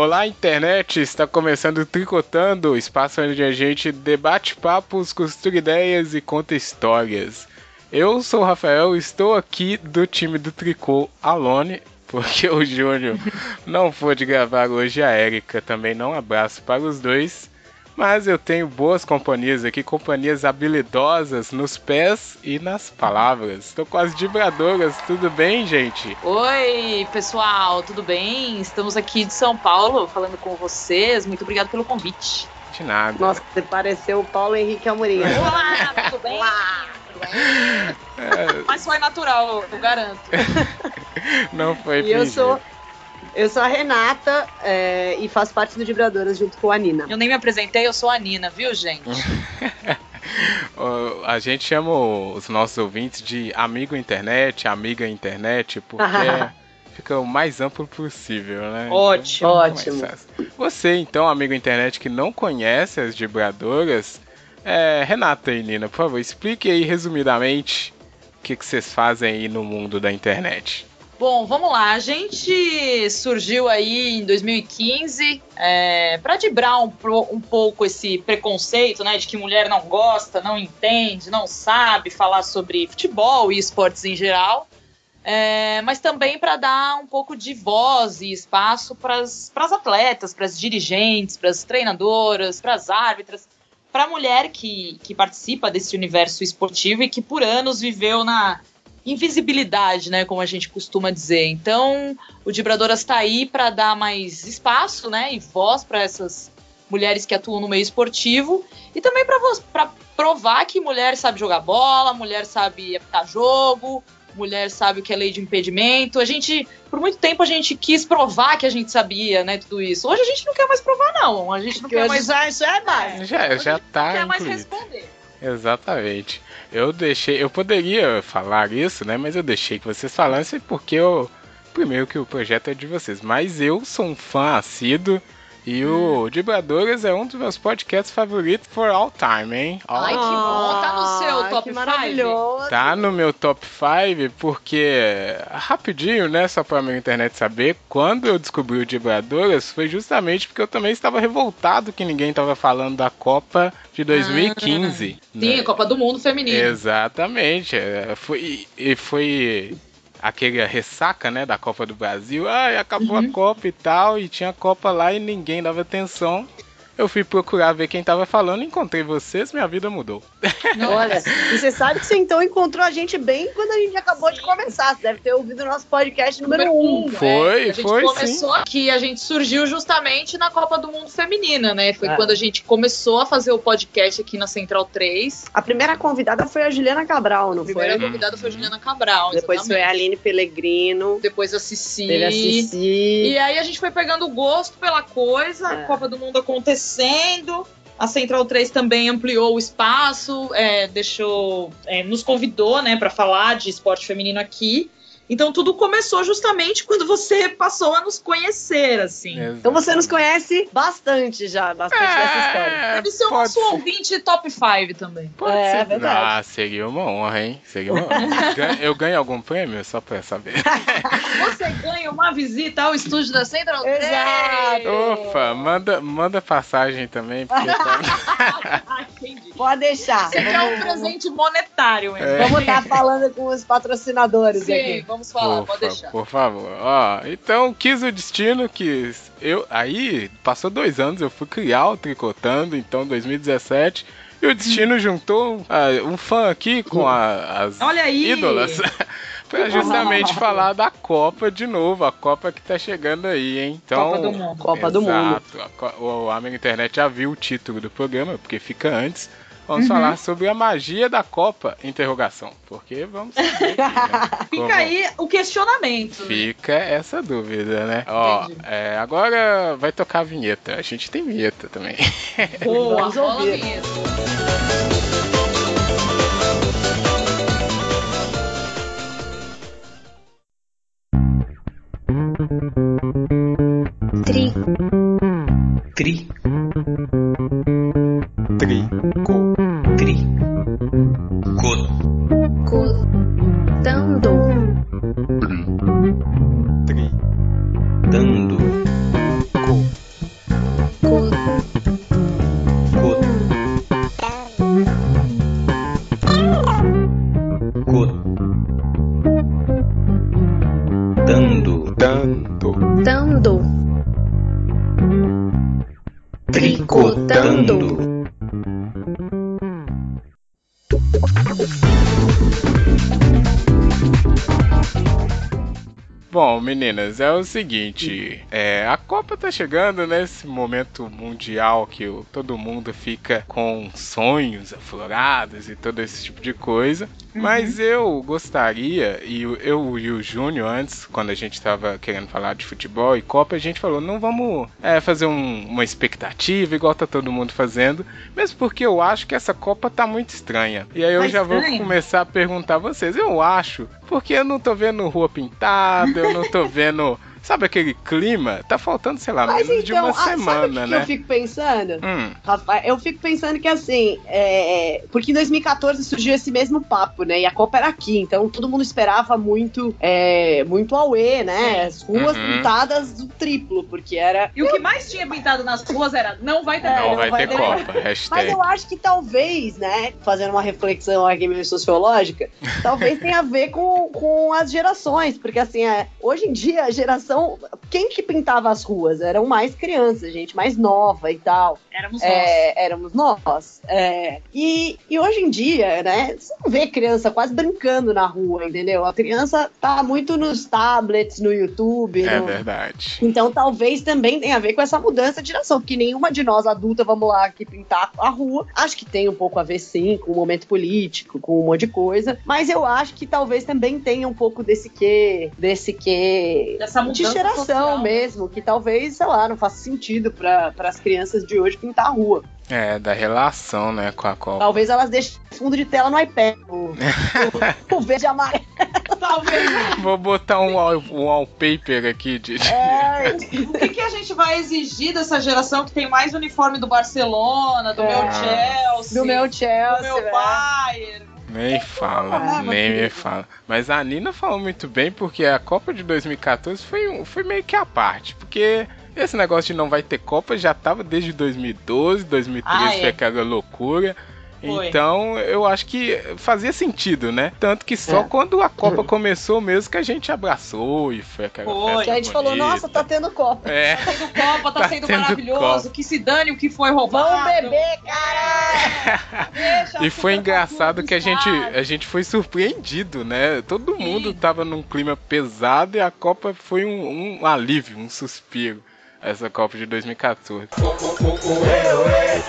Olá, internet! Está começando Tricotando, espaço onde a gente debate papos, costura ideias e conta histórias. Eu sou o Rafael, estou aqui do time do Tricô Alone, porque o Júnior não pôde gravar hoje, a Erika também não. Abraço para os dois. Mas eu tenho boas companhias aqui, companhias habilidosas nos pés e nas palavras. Estou com as vibradoras, tudo bem, gente? Oi, pessoal, tudo bem? Estamos aqui de São Paulo falando com vocês. Muito obrigado pelo convite. De nada. Nossa, você pareceu o Paulo Henrique Amorim. Olá, tudo bem? Olá. É... Mas foi natural, eu garanto. Não foi E eu sou eu sou a Renata é, e faço parte do Vibradoras junto com a Nina. Eu nem me apresentei, eu sou a Nina, viu, gente? a gente chama os nossos ouvintes de amigo internet, amiga internet, porque fica o mais amplo possível, né? Ótimo, então, ótimo. Você, então, amigo internet que não conhece as vibradoras, é, Renata e Nina, por favor, explique aí resumidamente o que, que vocês fazem aí no mundo da internet. Bom, vamos lá. A gente surgiu aí em 2015 é, para dibrar um, um, pouco esse preconceito, né, de que mulher não gosta, não entende, não sabe falar sobre futebol e esportes em geral. É, mas também para dar um pouco de voz e espaço para as atletas, para as dirigentes, para as treinadoras, para as árbitras, para a mulher que, que participa desse universo esportivo e que por anos viveu na invisibilidade, né, como a gente costuma dizer. Então, o Dibradoras está aí para dar mais espaço, né, e voz para essas mulheres que atuam no meio esportivo e também para provar que mulher sabe jogar bola, mulher sabe apitar jogo, mulher sabe o que é lei de impedimento. A gente, por muito tempo, a gente quis provar que a gente sabia, né, tudo isso. Hoje a gente não quer mais provar, não. A gente não Porque quer mais. Já, já é mais. Já, já tá. Não quer mais responder. Exatamente. Eu deixei, eu poderia falar isso, né? Mas eu deixei que vocês falassem porque eu primeiro que o projeto é de vocês, mas eu sou um fã assíduo e o. Vibradores é um dos meus podcasts favoritos for all time, hein? All Ai, que bom. Tá no seu top 5? Tá no meu top 5 porque, rapidinho, né? Só pra minha internet saber, quando eu descobri o Vibradores foi justamente porque eu também estava revoltado que ninguém tava falando da Copa de 2015. Ah, né? Sim, Copa do Mundo Feminino. Exatamente. É, foi, e foi aquele ressaca, né, da Copa do Brasil. Ah, acabou uhum. a Copa e tal, e tinha a Copa lá e ninguém dava atenção. Eu fui procurar ver quem tava falando, encontrei vocês, minha vida mudou. Olha, e você sabe que você então encontrou a gente bem quando a gente acabou sim. de começar. Você deve ter ouvido o nosso podcast número 1. Um. Né? Foi, é, a gente foi. começou sim. aqui, a gente surgiu justamente na Copa do Mundo Feminina, né? Foi é. quando a gente começou a fazer o podcast aqui na Central 3. A primeira convidada foi a Juliana Cabral, não a primeira foi? A primeira convidada foi a Juliana Cabral. Depois exatamente. foi a Aline Pellegrino. Depois a Cici. Teve a Cici. E aí a gente foi pegando gosto pela coisa, é. a Copa do Mundo acontecendo. A Central 3 também ampliou o espaço, é, deixou, é, nos convidou, né, para falar de esporte feminino aqui. Então tudo começou justamente quando você passou a nos conhecer, assim. Exato. Então você nos conhece bastante já, bastante é, dessa história. Deve ser o nosso ser. ouvinte top 5 também. Pode é, ser. verdade. Ah, seria uma honra, hein? Seria uma honra. Eu ganho algum prêmio? Só pra saber. você ganha uma visita ao estúdio da Central 3. Exato. Opa, manda, manda passagem também. Porque tá... Pode deixar. Você quer um presente monetário, hein? É. Vamos estar falando com os patrocinadores Sim, aqui. Vamos vamos falar, pode deixar. Por favor. Ó, então quis o destino que eu aí passou dois anos, eu fui criar o tricotando, então 2017. E o destino hum. juntou uh, um fã aqui com a, as Olha aí. ídolas. pra justamente falar da Copa de novo, a Copa que tá chegando aí, hein? Então, Copa do Mundo. Copa do Mundo. O Amigo Internet já viu o título do programa, porque fica antes. Vamos uhum. falar sobre a magia da Copa, interrogação. Porque vamos saber, né? Fica aí o questionamento. Fica essa dúvida, né? Ó, é, agora vai tocar a vinheta. A gente tem vinheta também. Boa, rola a vinheta. Tri. Tri. Tri. Co. Tri. Co. Cotando. Meninas, é o seguinte, é, a Copa tá chegando nesse momento mundial que todo mundo fica com sonhos aflorados e todo esse tipo de coisa. Uhum. Mas eu gostaria, e eu e o Júnior, antes, quando a gente tava querendo falar de futebol e Copa, a gente falou, não vamos é, fazer um- uma expectativa igual tá todo mundo fazendo, mesmo porque eu acho que essa Copa tá muito estranha. E aí eu Tá já vou estranha? começar a perguntar a vocês, eu acho, porque eu não tô vendo rua pintada, eu não tô vendo. Moreno Sabe aquele clima? Tá faltando, sei lá, Mas menos de então, uma ah, sabe o semana, que né? eu fico pensando? Hum, Rafael, eu fico pensando que assim, é, porque em 2014 surgiu esse mesmo papo, né? E a Copa era aqui, então todo mundo esperava muito, é, muito auê, né? As ruas Uhum. pintadas do triplo, porque era. E o que mais tinha pintado nas ruas era não vai ter É, não, vai, vai ter ter- Copa. Mas eu acho que talvez, né? Fazendo uma reflexão aqui meio sociológica, talvez tenha a ver com, com as gerações, porque assim, é, hoje em dia a geração. Quem que pintava as ruas? Eram mais crianças, gente mais nova e tal. Éramos nós. É, éramos nós. É, e, e hoje em dia, né, você não vê criança quase brincando na rua, entendeu? A criança tá muito nos tablets, no YouTube. É no- verdade. Então talvez também tenha a ver com essa mudança de geração, porque nenhuma de nós adulta, vamos lá aqui pintar a rua. Acho que tem um pouco a ver sim com o momento político, com um monte de coisa, mas eu acho que talvez também tenha um pouco desse que, desse que Dessa de geração social. mesmo, que talvez, sei lá, não faça sentido para as crianças de hoje pintar a rua. É, da relação, né, com a Copa. Talvez elas deixem fundo de tela no iPad. O, o, o verde e amarelo. Talvez. Vou botar um, wall- um wallpaper aqui de. É, O que, que a gente vai exigir dessa geração que tem mais uniforme do Barcelona, do É. meu Chelsea, do meu do Chelsea. meu velho. Bayern? Nem fala, Ah, nem me fala. Mas a Nina falou muito bem porque a Copa de 2014 foi, um- foi meio que a parte. Porque esse negócio de não vai ter Copa já tava desde 2012, 2013 Ah, foi é. aquela loucura. Foi. Então eu acho que fazia sentido, né? Tanto que só É. quando a Copa começou mesmo que a gente abraçou e foi aquela Foi. festa Que a gente falou, bonita. nossa, tá tendo Copa. É, Tá sendo Copa, tá, Tá sendo tendo maravilhoso, Copa. que se dane o que foi roubado. Vamos beber, cara! Deixa E foi engraçado do que a gente, a gente foi surpreendido, né? Todo Sim. mundo tava num clima pesado e a Copa foi um, um alívio, um suspiro. Essa Copa de 2014.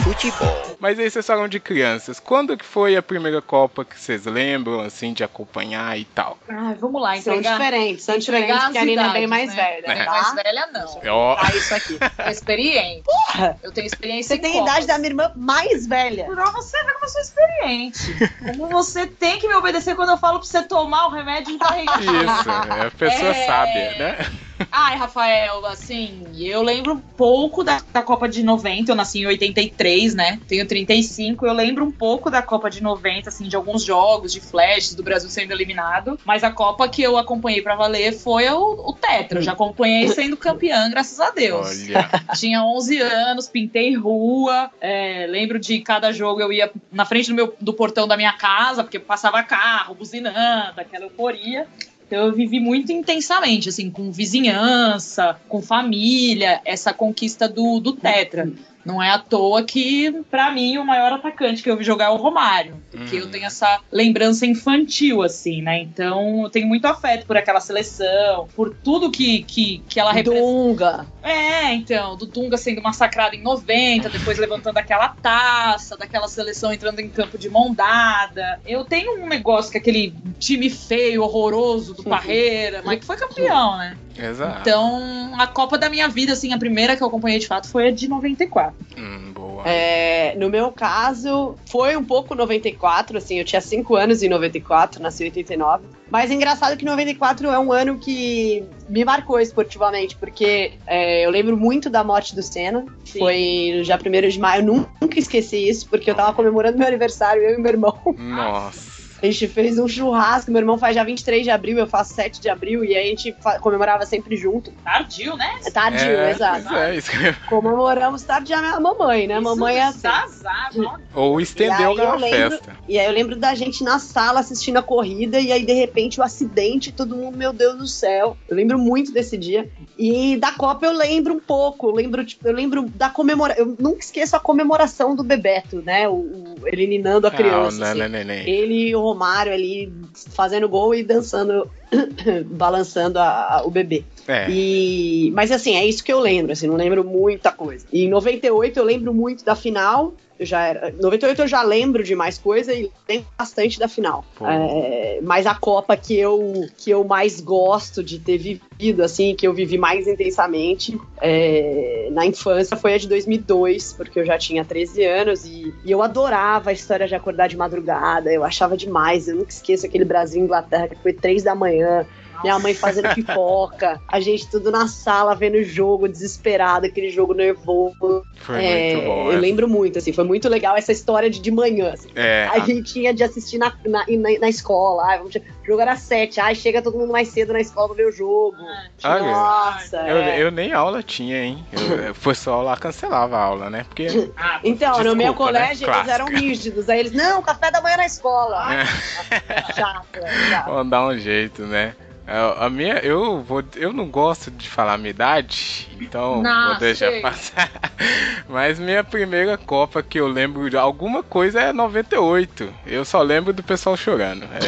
Futebol. Mas aí vocês falam de crianças. Quando que foi a primeira Copa que vocês lembram, assim, de acompanhar e tal? Ai, vamos lá, São entregar. diferentes, são diferentes, porque a Nina é bem mais né? velha, É. tá? Mais velha não. Ó, Ah, isso aqui. É experiente. Porra! Eu tenho experiência Você em tem a Copas. idade da minha irmã mais velha. Pra você ver como eu sou experiente. Como você tem que me obedecer quando eu falo pra você tomar o remédio incorretivo. isso, é a pessoa É. sábia, né? Ai, Rafael, assim, eu lembro um pouco da, da Copa de 90, eu nasci em 83, né? Tenho 35, eu lembro um pouco da Copa de 90, assim, de alguns jogos, de flashes do Brasil sendo eliminado. Mas a Copa que eu acompanhei pra valer foi o, o Tetra. Eu já acompanhei sendo campeã, graças a Deus. Olha, Tinha 11 anos, pintei rua. é, lembro de cada jogo eu ia na frente do, meu, do portão da minha casa, porque passava carro, buzinando, aquela euforia. Então eu vivi muito intensamente, assim, com vizinhança, com família, essa conquista do, do Tetra. Não é à toa que, pra mim, o maior atacante que eu vi jogar é o Romário. Porque Hum. eu tenho essa lembrança infantil, assim, né? Então eu tenho muito afeto por aquela seleção, por tudo que, que, que ela representa. Dunga. É, então, do Dunga sendo massacrado em 90, depois levantando aquela taça, daquela seleção entrando em campo de mão dada. Eu tenho um negócio que aquele time feio, horroroso do Parreira, mas que foi campeão, né? Exato. Então, a Copa da minha vida, assim, a primeira que eu acompanhei de fato foi a de 94. Hum, boa. É, no meu caso, foi um pouco 94, assim, eu tinha 5 anos em 94, nasci em 89. Mas é engraçado que 94 é um ano que me marcou esportivamente, porque é, eu lembro muito da morte do Senna. Sim. Foi no dia 1 de maio, eu nunca esqueci isso, porque eu tava comemorando meu aniversário, eu e meu irmão. Nossa. A gente fez um churrasco, meu irmão faz já 23 de abril, eu faço 7 de abril, e aí a gente comemorava sempre junto. Tardio, né? É tardio, é, exato. É, isso que... Comemoramos tardio a mamãe, né? Isso mamãe é assim. Ou estendeu a festa. E aí eu lembro da gente na sala assistindo a corrida, e aí de repente o acidente, todo mundo, meu Deus do céu. Eu lembro muito desse dia. E da Copa eu lembro um pouco, eu lembro, tipo, eu lembro da comemoração. Eu nunca esqueço a comemoração do Bebeto, né? O, o ele ninando a ah, criança. Ah, assim. Ele e o Romário ali fazendo gol e dançando, balançando a, a, o bebê. É. E, mas assim, é isso que eu lembro, assim, não lembro muita coisa. E em 98 eu lembro muito da final, eu já era. 98 eu já lembro de mais coisa e lembro bastante da final. É, mas a Copa que eu, que eu mais gosto de ter vivido, assim, que eu vivi mais intensamente é, na infância foi a de 2002, porque eu já tinha 13 anos e, e, eu adorava a história de acordar de madrugada, eu achava demais. Eu nunca esqueço aquele Brasil-Inglaterra que foi 3 da manhã minha mãe fazendo pipoca, a gente tudo na sala vendo o jogo, desesperado, aquele jogo nervoso. Foi é, muito bom. Eu é. lembro muito, assim, foi muito legal essa história de de manhã. Assim. É, a, a gente tinha de assistir na, na, na, na escola, ai, vamos, o jogo era sete, ai, chega todo mundo mais cedo na escola pra ver o jogo. Ah, Nossa, eu, é. eu, nem aula tinha, hein? Eu, foi só lá cancelava a aula, né? Porque. Ah, então, desculpa, no meu né? colégio né? eles eram rígidos. Aí eles, não, café da manhã na escola. É. Chato, chato. Vamos dar um jeito, né? É, a minha, eu vou, eu não gosto de falar a minha idade, então vou deixar passar. Mas minha primeira Copa que eu lembro de alguma coisa é 98. Eu só lembro do pessoal chorando. É,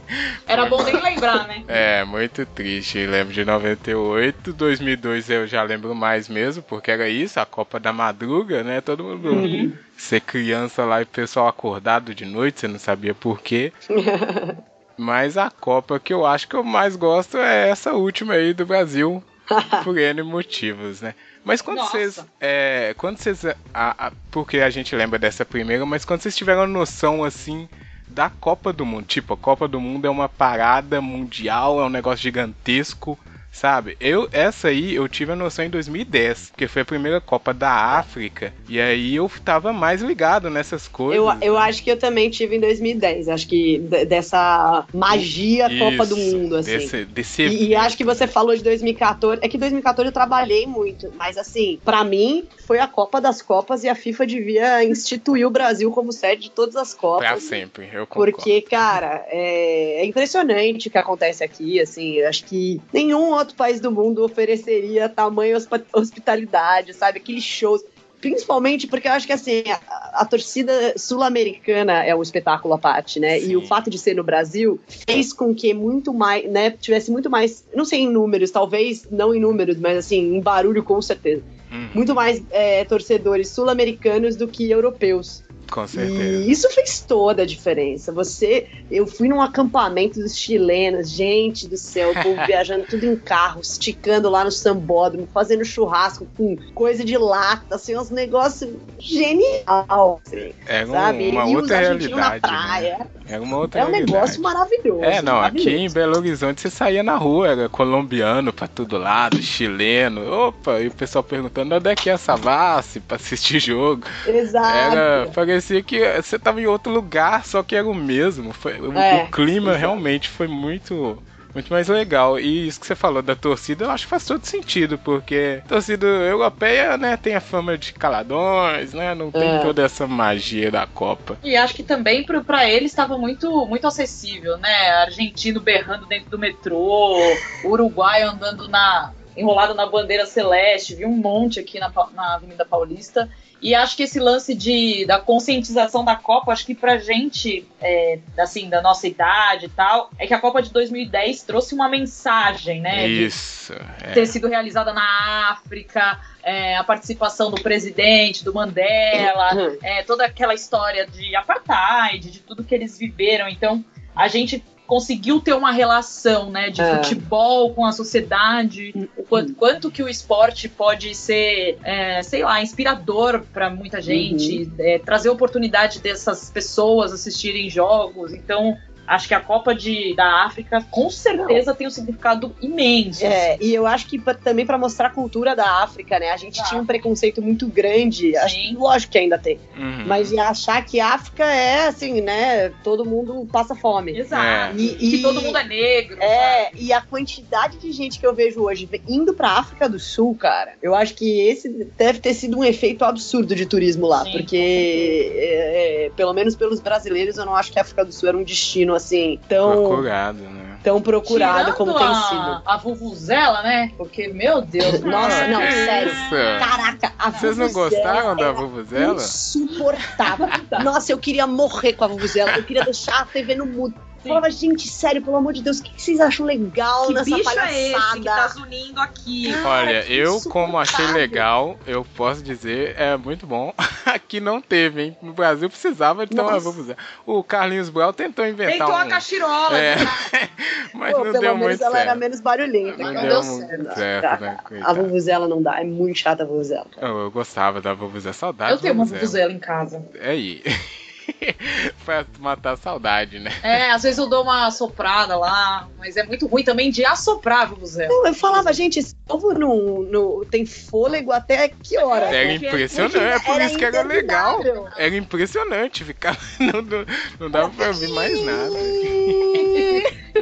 Era bom nem lembrar, né? É, muito triste. Eu lembro de 98, 2002 eu já lembro mais mesmo, porque era isso, a Copa da Madruga, né? Todo mundo uhum. ser criança lá e o pessoal acordado de noite, você não sabia por quê. Mas a Copa que eu acho que eu mais gosto é essa última aí do Brasil, por N motivos, né? Mas quando Nossa. vocês. É, quando vocês. A, a, porque a gente lembra dessa primeira, mas quando vocês tiveram noção assim da Copa do Mundo, tipo, a Copa do Mundo é uma parada mundial, é um negócio gigantesco. Sabe? Eu, essa aí eu tive a noção em 2010, porque foi a primeira Copa da África. E aí eu tava mais ligado nessas coisas. Eu, eu acho que eu também tive em 2010. Acho que dessa magia Isso, Copa do Mundo, assim. Desse, desse e, e, acho que você falou de 2014. É que 2014 eu trabalhei muito, mas assim, para mim foi a Copa das Copas e a FIFA devia instituir o Brasil como sede de todas as Copas. Pra sempre, eu concordo. Porque, cara, é, é impressionante o que acontece aqui, assim. Acho que nenhum outro país do mundo ofereceria tamanha hospitalidade, sabe? Aqueles shows. Principalmente porque eu acho que assim, a, a torcida sul-americana é um espetáculo à parte, né? Sim. E o fato de ser no Brasil fez com que muito mais, né, tivesse muito mais, não sei em números, talvez não em números, mas assim, em barulho com certeza. Uhum. Muito mais é, torcedores sul-americanos do que europeus. Com certeza. E isso fez toda a diferença. Você, eu fui num acampamento dos chilenos, gente do céu, o povo viajando tudo em carro, esticando lá no sambódromo, fazendo churrasco com coisa de lata, assim, uns negócios genial, assim, é um, sabe? uma e outra realidade. Na né? praia. É uma outra É um realidade. negócio maravilhoso. É, não, maravilhoso. aqui em Belo Horizonte você saía na rua, era colombiano pra todo lado, chileno, opa, e o pessoal perguntando onde é que é essa Savassi pra assistir jogo. Exato. Era, parecia que você tava em outro lugar, só que era o mesmo. Foi, é, o clima realmente foi muito muito mais legal. E isso que você falou da torcida, eu acho que faz todo sentido, porque a torcida europeia, né, tem a fama de caladões, né? Não tem é. toda essa magia da Copa. E acho que também para eles estava muito, muito acessível, né? Argentino berrando dentro do metrô, Uruguai andando na enrolado na bandeira celeste, vi um monte aqui na, na Avenida Paulista. E acho que esse lance de, da conscientização da Copa, acho que pra gente, é, assim, da nossa idade e tal, é que a Copa de 2010 trouxe uma mensagem, né? Isso. É. Ter sido realizada na África, é, a participação do presidente, do Mandela, uhum. é, toda aquela história de apartheid, de tudo que eles viveram. Então, a gente conseguiu ter uma relação, né, de é. futebol com a sociedade, o quanto, quanto, que o esporte pode ser, é, sei lá, inspirador para muita gente, uhum. é, trazer oportunidade dessas pessoas assistirem jogos. Então, acho que a Copa de, da África com certeza tem um significado imenso. É, e eu acho que pra- também pra mostrar a cultura da África, né? A gente Exato. tinha um preconceito muito grande, acho, lógico que ainda tem, Uhum. mas de achar que África é assim, né? Todo mundo passa fome. Exato. E- Que e- todo mundo é negro. sabe? É, e a quantidade de gente que eu vejo hoje indo pra África do Sul, cara, eu acho que esse deve ter sido um efeito absurdo de turismo lá, Sim, porque, é, é, pelo menos pelos brasileiros, eu não acho que a África do Sul era um destino assim tão, Procurado, né? tão procurado Tirando como a, tem sido. A Vuvuzela, né? Porque, meu Deus. Nossa, não, sério. isso? Caraca, a Vocês não gostaram da Vuvuzela? Insuportável. Nossa, eu queria morrer com a Vuvuzela. Eu queria deixar a TV no mudo. Eu Falava, gente, sério, pelo amor de Deus, o que que vocês acham legal Que nessa bicho palhaçada? é esse que tá zunindo aqui? Cara, Olha, eu, como achei legal, eu posso dizer, é muito bom. Aqui não teve, hein? No Brasil precisava de ter uma Nossa. vuvuzela. O Carlinhos Brown tentou inventar Tentou a um... cachirola. É, né? mas Pô, não pelo deu menos muito ela era certo. menos barulhenta. Não Não deu certo. certo, né? A. Vuvuzela não dá, é muito chata a Vuvuzela. Eu, eu gostava da Vuvuzela, saudade Eu tenho uma Vuvuzela em casa. É aí. pra matar a saudade, né? É, às vezes eu dou uma assoprada lá, mas é muito ruim também de assoprar. Não, eu falava, gente, esse povo não, não tem fôlego até que hora? Era porque- impressionante, é por isso que era legal. Era impressionante ficar. Não, não, não dava pra ouvir mais nada.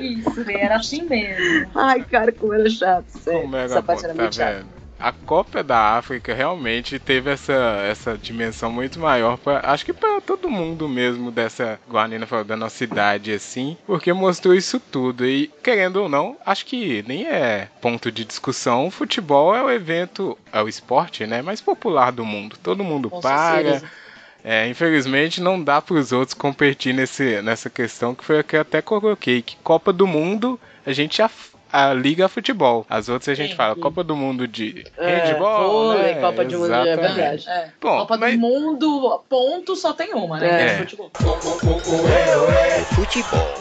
Isso, era assim mesmo. Ai, cara, como era chato, sério. Como era Essa bom, parte era tá muito chata. A Copa da África realmente teve essa, essa dimensão muito maior para acho que para todo mundo mesmo dessa Guarnina falou da nossa idade assim, porque mostrou isso tudo. E querendo ou não, acho que nem é ponto de discussão, o futebol é o evento, é o esporte, né, mais popular do mundo. Todo mundo para, é, infelizmente não dá para os outros competir nesse, nessa questão que foi a que eu até coloquei, que Copa do Mundo a gente já a liga futebol. As outras a gente Sim. fala Copa do Mundo de É, handball, vôlei, né? Copa do Mundo, é Exatamente. verdade. É. Bom, Copa mas- do Mundo, ponto, só tem uma, né? É. É futebol.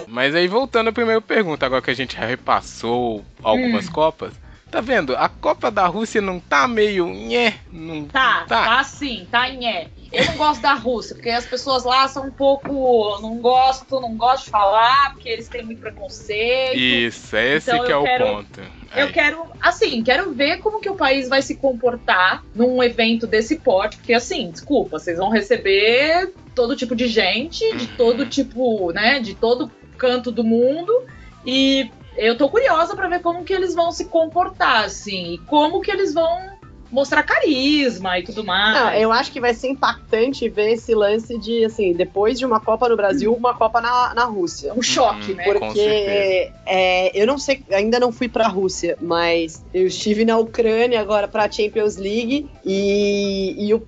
Mas aí voltando à primeira pergunta, agora que a gente já repassou algumas Copas, tá vendo? A Copa da Rússia não tá meio nhé, não Tá, tá. tá sim, tá em é. Eu não gosto da Rússia, porque as pessoas lá são um pouco. Não gosto, não gosto de falar, porque eles têm muito preconceito. Isso, esse Então que é eu o quero- ponto. Eu Aí. quero, assim, quero ver como que o país vai se comportar num evento desse porte, porque assim, desculpa, vocês vão receber todo tipo de gente, de Uhum. todo tipo, né, de todo canto do mundo, e eu tô curiosa pra ver como que eles vão se comportar, assim, e como que eles vão mostrar carisma e tudo mais. Não, eu acho que vai ser impactante ver esse lance de, assim, depois de uma Copa no Brasil, uma Copa na, na Rússia. Um choque, Uhum. né? Porque é, eu não sei, ainda não fui pra Rússia, mas eu estive na Ucrânia agora pra Champions League e, e o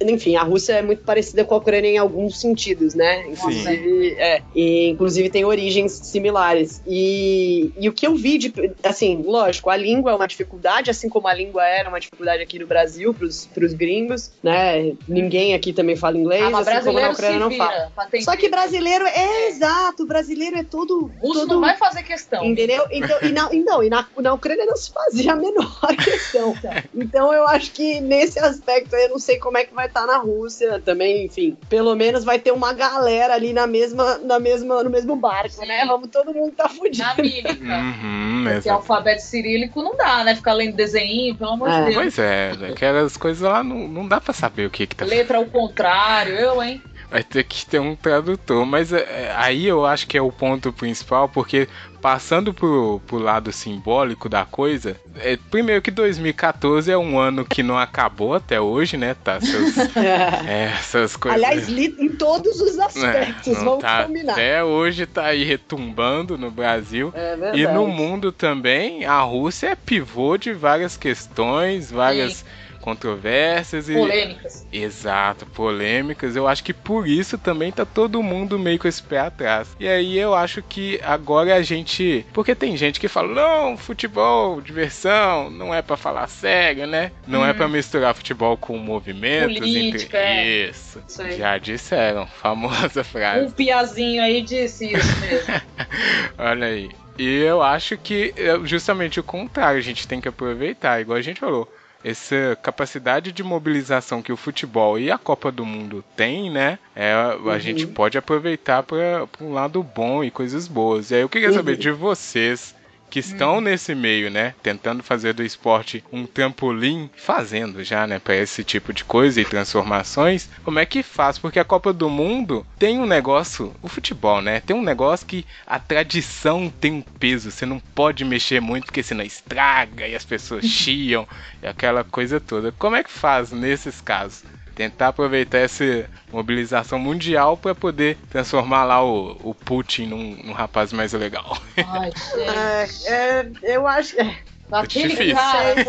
enfim, a Rússia é muito parecida com a Ucrânia em alguns sentidos, né? Inclusive, é, e, inclusive tem origens similares. E, e o que eu vi de. Assim, lógico, a língua é uma dificuldade, assim como a língua era uma dificuldade aqui no Brasil, pros, pros gringos, né? Ninguém aqui também fala inglês, Ah, mas assim como na Ucrânia não fala. Só que brasileiro é, exato, brasileiro é todo. Russo todo não vai fazer questão. Entendeu? Então, e na, então, e na, na Ucrânia não se fazia a menor questão. Então eu acho que nesse aspecto aí, eu não sei como é que vai estar na Rússia também, enfim. Pelo menos vai ter uma galera ali na mesma, na mesma, no mesmo barco, Sim. né? Vamos todo mundo tá fudido. Na mímica. Uhum, Porque alfabeto cirílico não dá, né? Ficar lendo desenho, pelo amor É. de Deus. Pois é, aquelas coisas lá não, não dá pra saber o que que tá Letra ao contrário, eu, hein? Vai ter que ter um tradutor, mas é, aí eu acho que é o ponto principal, porque passando pro, pro lado simbólico da coisa, é, primeiro que 2014 é um ano que não acabou até hoje, né? Tá, seus, é, essas coisas. Aliás, li, em todos os aspectos, É, vamos tá- combinar. Até hoje tá aí retumbando no Brasil. É verdade. E no mundo também, a Rússia é pivô de várias questões, várias controvérsias e Polêmicas. Exato, polêmicas. Eu acho que por isso também tá todo mundo meio com esse pé atrás. E aí eu acho que agora a gente. Porque tem gente que fala, não, futebol, diversão, não é pra falar sério, né? Não é Hum. pra misturar futebol com movimentos. Política, entre... é. Isso. Isso aí. Já disseram, famosa frase. Um piazinho aí disse isso mesmo. Olha aí. E eu acho que é justamente o contrário, a gente tem que aproveitar, igual a gente falou. Essa capacidade de mobilização que o futebol e a Copa do Mundo tem, né? É, a uhum. gente pode aproveitar para um lado bom e coisas boas. E aí eu queria saber uhum. de vocês que estão hum. nesse meio, né? Tentando fazer do esporte um trampolim, fazendo já, né? Para esse tipo de coisa e transformações. Como é que faz? Porque a Copa do Mundo tem um negócio, o futebol, né? Tem um negócio que a tradição tem um peso. Você não pode mexer muito porque senão estraga e as pessoas chiam e aquela coisa toda. Como é que faz nesses casos? Tentar aproveitar essa mobilização mundial para poder transformar lá o, o Putin num, num rapaz mais legal. Ai, é, é, eu acho. É. Aquele cara,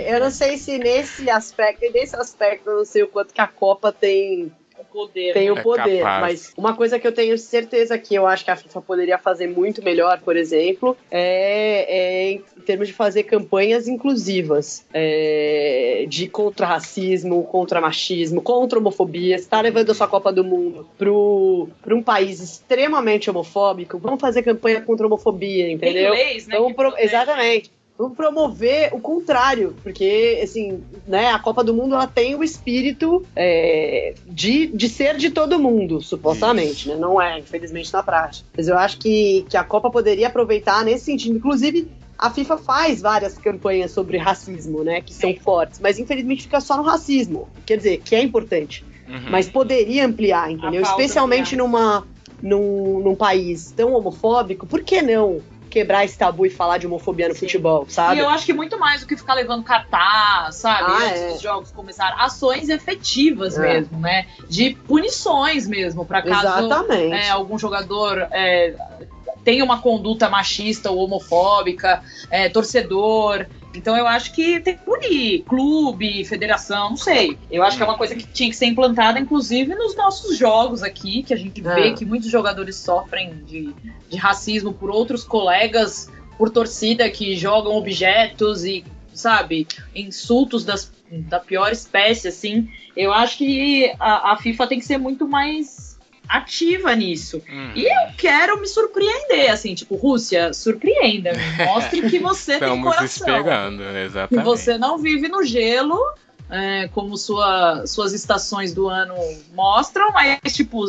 eu não sei se nesse aspecto, nesse aspecto, eu não sei o quanto que a Copa tem poder. Tem o né? poder, é mas uma coisa que eu tenho certeza que eu acho que a FIFA poderia fazer muito melhor, por exemplo, é, é em termos de fazer campanhas inclusivas é, de contra racismo, contra machismo, contra homofobia. Está levando a sua Copa do Mundo para um país extremamente homofóbico, vamos fazer campanha contra a homofobia, entendeu? Leis, né, pro... Exatamente vamos promover o contrário, porque assim, né, a Copa do Mundo ela tem o espírito é, de, de ser de todo mundo, supostamente, né? Não é, infelizmente, na prática. Mas eu acho que, que a Copa poderia aproveitar nesse sentido. Inclusive, a FIFA faz várias campanhas sobre racismo, né, que são fortes, mas infelizmente fica só no racismo. Quer dizer, que é importante. Uhum. Mas poderia ampliar, entendeu? Especialmente numa, num, num país tão homofóbico, por que não quebrar esse tabu e falar de homofobia no Sim. futebol, sabe? E eu acho que muito mais do que ficar levando cartaz, sabe? Ah, Antes é. dos jogos começarem. Ações efetivas é. mesmo, né? De punições mesmo, para caso é, algum jogador é, tenha uma conduta machista ou homofóbica, é, torcedor. Então eu acho que tem que punir clube, federação, não sei. Eu acho que é uma coisa que tinha que ser implantada, inclusive, nos nossos jogos aqui, que a gente vê é. que muitos jogadores sofrem de, de racismo por outros colegas, por torcida que jogam objetos e, sabe, insultos das, da pior espécie, assim. Eu acho que a, a FIFA tem que ser muito mais ativa nisso. Hum. E eu quero me surpreender, assim, tipo, Rússia, surpreenda, mostre que você tem coração. esperando, exatamente. Que você não vive no gelo, é, como sua, suas estações do ano mostram, mas, tipo,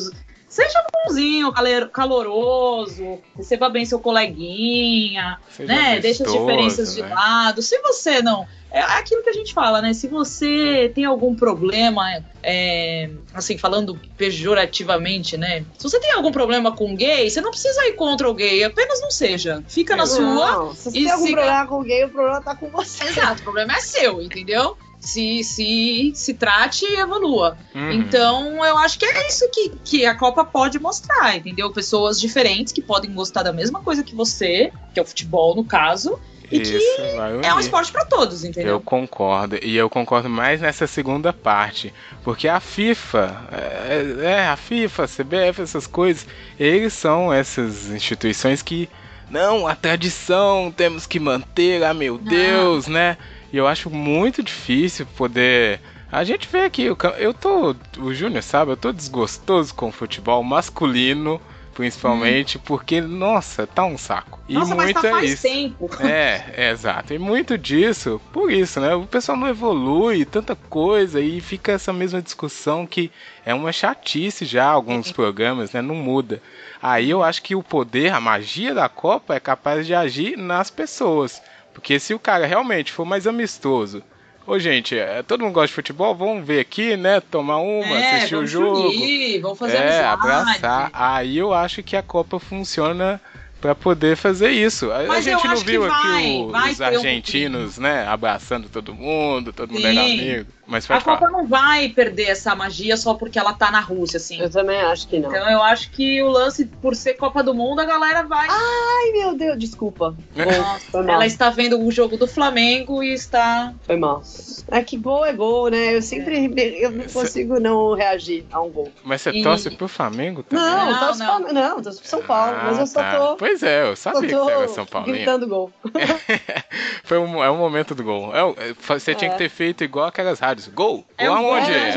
seja bonzinho, caloroso, receba bem seu coleguinha, seja né? Deixa as diferenças né? de lado. Se você não é aquilo que a gente fala, né? Se você tem algum problema, é, assim, falando pejorativamente, né? Se você tem algum problema com gay, você não precisa ir contra o gay, apenas não seja. Fica na não, sua. Se você tem algum siga... problema com o gay, o problema tá com você. Exato, o problema é seu, entendeu? se, se, se trate e evolua. Uhum. Então, eu acho que é isso que, que a Copa pode mostrar, entendeu? Pessoas diferentes que podem gostar da mesma coisa que você, que é o futebol no caso, e Isso, que é um esporte para todos, entendeu? Eu concordo. E eu concordo mais nessa segunda parte. Porque a FIFA, é, é, a FIFA, a CBF, essas coisas, eles são essas instituições que. Não, a tradição temos que manter, ah meu Deus, né? E eu acho muito difícil poder. A gente vê aqui, eu tô. O Júnior sabe, eu tô desgostoso com o futebol masculino principalmente, hum. porque, nossa, tá um saco. E nossa, muito mas tá é faz isso. tempo. É, é, exato. E muito disso, por isso, né? O pessoal não evolui, tanta coisa, e fica essa mesma discussão que é uma chatice já, alguns uhum. programas, né? Não muda. Aí eu acho que o poder, a magia da Copa é capaz de agir nas pessoas. Porque se o cara realmente for mais amistoso, Ô, gente, é, todo mundo gosta de futebol, vamos ver aqui, né? Tomar uma, é, assistir o jogo. Unir, vamos fazer é, amizade. abraçar. Aí eu acho que a Copa funciona para poder fazer isso. Mas a gente não viu aqui o, vai os argentinos, um né, abraçando todo mundo, todo mundo era amigo. Mas a Copa não vai perder essa magia só porque ela tá na Rússia, assim. Eu também acho que não. Então eu acho que o lance, por ser Copa do Mundo, a galera vai. Ai, meu Deus, desculpa. Nossa, ela está vendo o jogo do Flamengo e está. Foi mal. É que gol é gol, né? Eu sempre. É. Eu não consigo não reagir a um gol. Mas você e... torce pro Flamengo também? Não, não, torço não. Pra... não torço pro São Paulo. Ah, mas eu só tá. Pois é, eu sabia tô que você era São Paulo. Gritando gol. Foi um, é um momento do gol. É, você tinha é. que ter feito igual aquelas rádios. Gol! É gol aonde? É, é,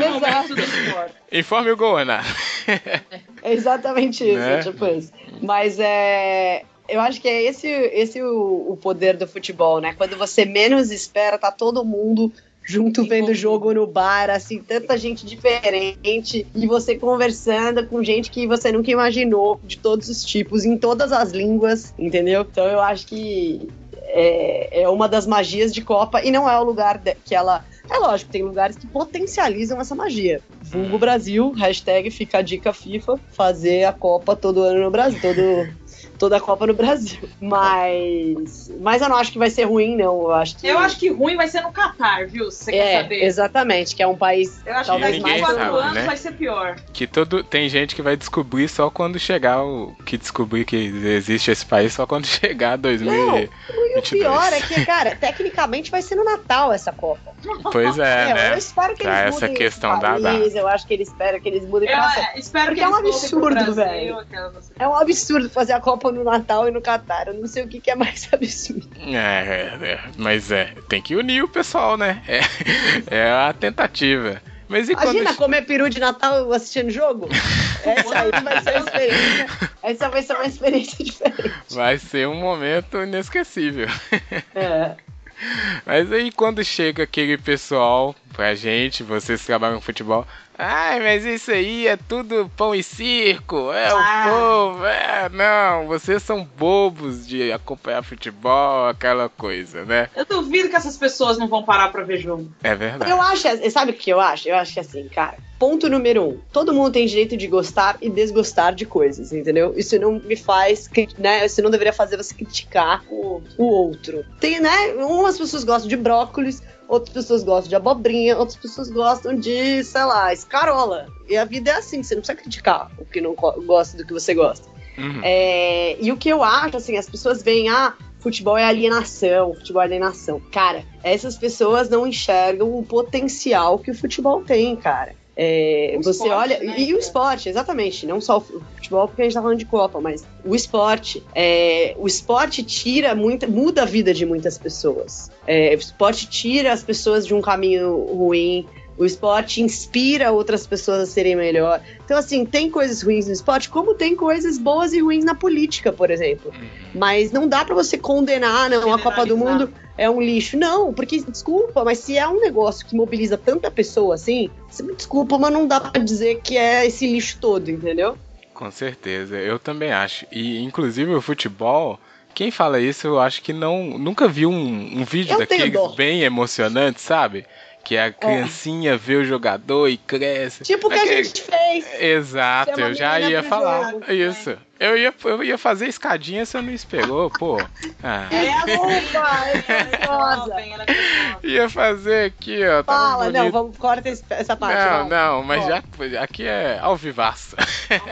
Informe o gol, Ana. é exatamente isso, né? tipo isso. Mas é. Eu acho que é esse, esse o, o poder do futebol, né? Quando você menos espera, tá todo mundo junto vendo jogo no bar, assim, tanta gente diferente e você conversando com gente que você nunca imaginou, de todos os tipos, em todas as línguas, entendeu? Então eu acho que é, é uma das magias de Copa e não é o lugar que ela. É lógico, tem lugares que potencializam essa magia. Vulgo Brasil, hashtag fica a dica FIFA, fazer a Copa todo ano no Brasil, todo toda a Copa no Brasil. Mas, mas eu não acho que vai ser ruim, não. Eu acho que, Eu acho que ruim vai ser no Catar, viu? Se você quer é, saber. exatamente, que é um país Eu acho talvez que daqui mais quatro sabe, anos né? vai ser pior. Que todo tem gente que vai descobrir só quando chegar o que descobrir que existe esse país só quando chegar 2000. Não, E o 22. pior é que, cara, tecnicamente vai ser no Natal essa Copa. Pois é, eu né? espero que Pra eles essa mudem questão esse da país, Eu acho que eles esperam que eles mudem Eu pra essa- é, espero Porque que é um absurdo, velho. É um absurdo fazer a Copa no Natal e no Catar. Eu não sei o que, que é mais absurdo. É, é, é, mas é, tem que unir o pessoal, né? É, é a tentativa. Mas e Imagina quando. comer peru de Natal assistindo jogo? Essa aí vai ser uma experiência. Essa vai ser uma experiência diferente. Vai ser um momento inesquecível. É. Mas aí quando chega aquele pessoal pra gente, vocês que trabalham com futebol, ai, mas isso aí é tudo pão e circo, é Ah. o povo, é, não, vocês são bobos de acompanhar futebol, aquela coisa, né? Eu duvido que essas pessoas não vão parar pra ver jogo. É verdade. Eu acho, sabe o que eu acho? Eu acho que assim, cara, ponto número um: todo mundo tem direito de gostar e desgostar de coisas, entendeu? Isso não me faz, né? Isso não deveria fazer você criticar o, o outro. Tem, né? Umas pessoas gostam de brócolis, outras pessoas gostam de abobrinha, outras pessoas gostam de, sei lá, escarola. E a vida é assim, você não precisa criticar o que não gosta do que você gosta. Uhum. É, e o que eu acho, assim, as pessoas veem, ah, futebol é alienação, futebol é alienação. Cara, essas pessoas não enxergam o potencial que o futebol tem, cara. É, você esporte, olha. né, e, e o esporte, exatamente. Não só o futebol, porque a gente tá falando de Copa, mas o esporte. é, o esporte tira muita. muda a vida de muitas pessoas. É, o esporte tira as pessoas de um caminho ruim. O esporte inspira outras pessoas a serem melhor. Então, assim, tem coisas ruins no esporte, como tem coisas boas e ruins na política, por exemplo. Uhum. Mas não dá pra você condenar, não, a Copa do. Mundo é um lixo. Não, porque, desculpa, mas se é um negócio que mobiliza tanta pessoa assim, você me desculpa, mas não dá pra dizer que é esse lixo todo, entendeu? Com certeza, eu também acho. E inclusive o futebol, quem fala isso, eu acho que não nunca viu um, um vídeo Eu daqueles bem emocionantes, sabe? Que a criancinha vê o jogador e cresce. Tipo o que a gente fez. Exato, a eu já ia falar jogo. isso. Eu ia, eu ia fazer escadinha eu não esperou, pô. Ah, É a Desculpa, é é é ia fazer aqui, ó. Tá Fala, não, vamos, corta essa parte. Não, vai. não, mas Ó. já aqui é ao vivaço.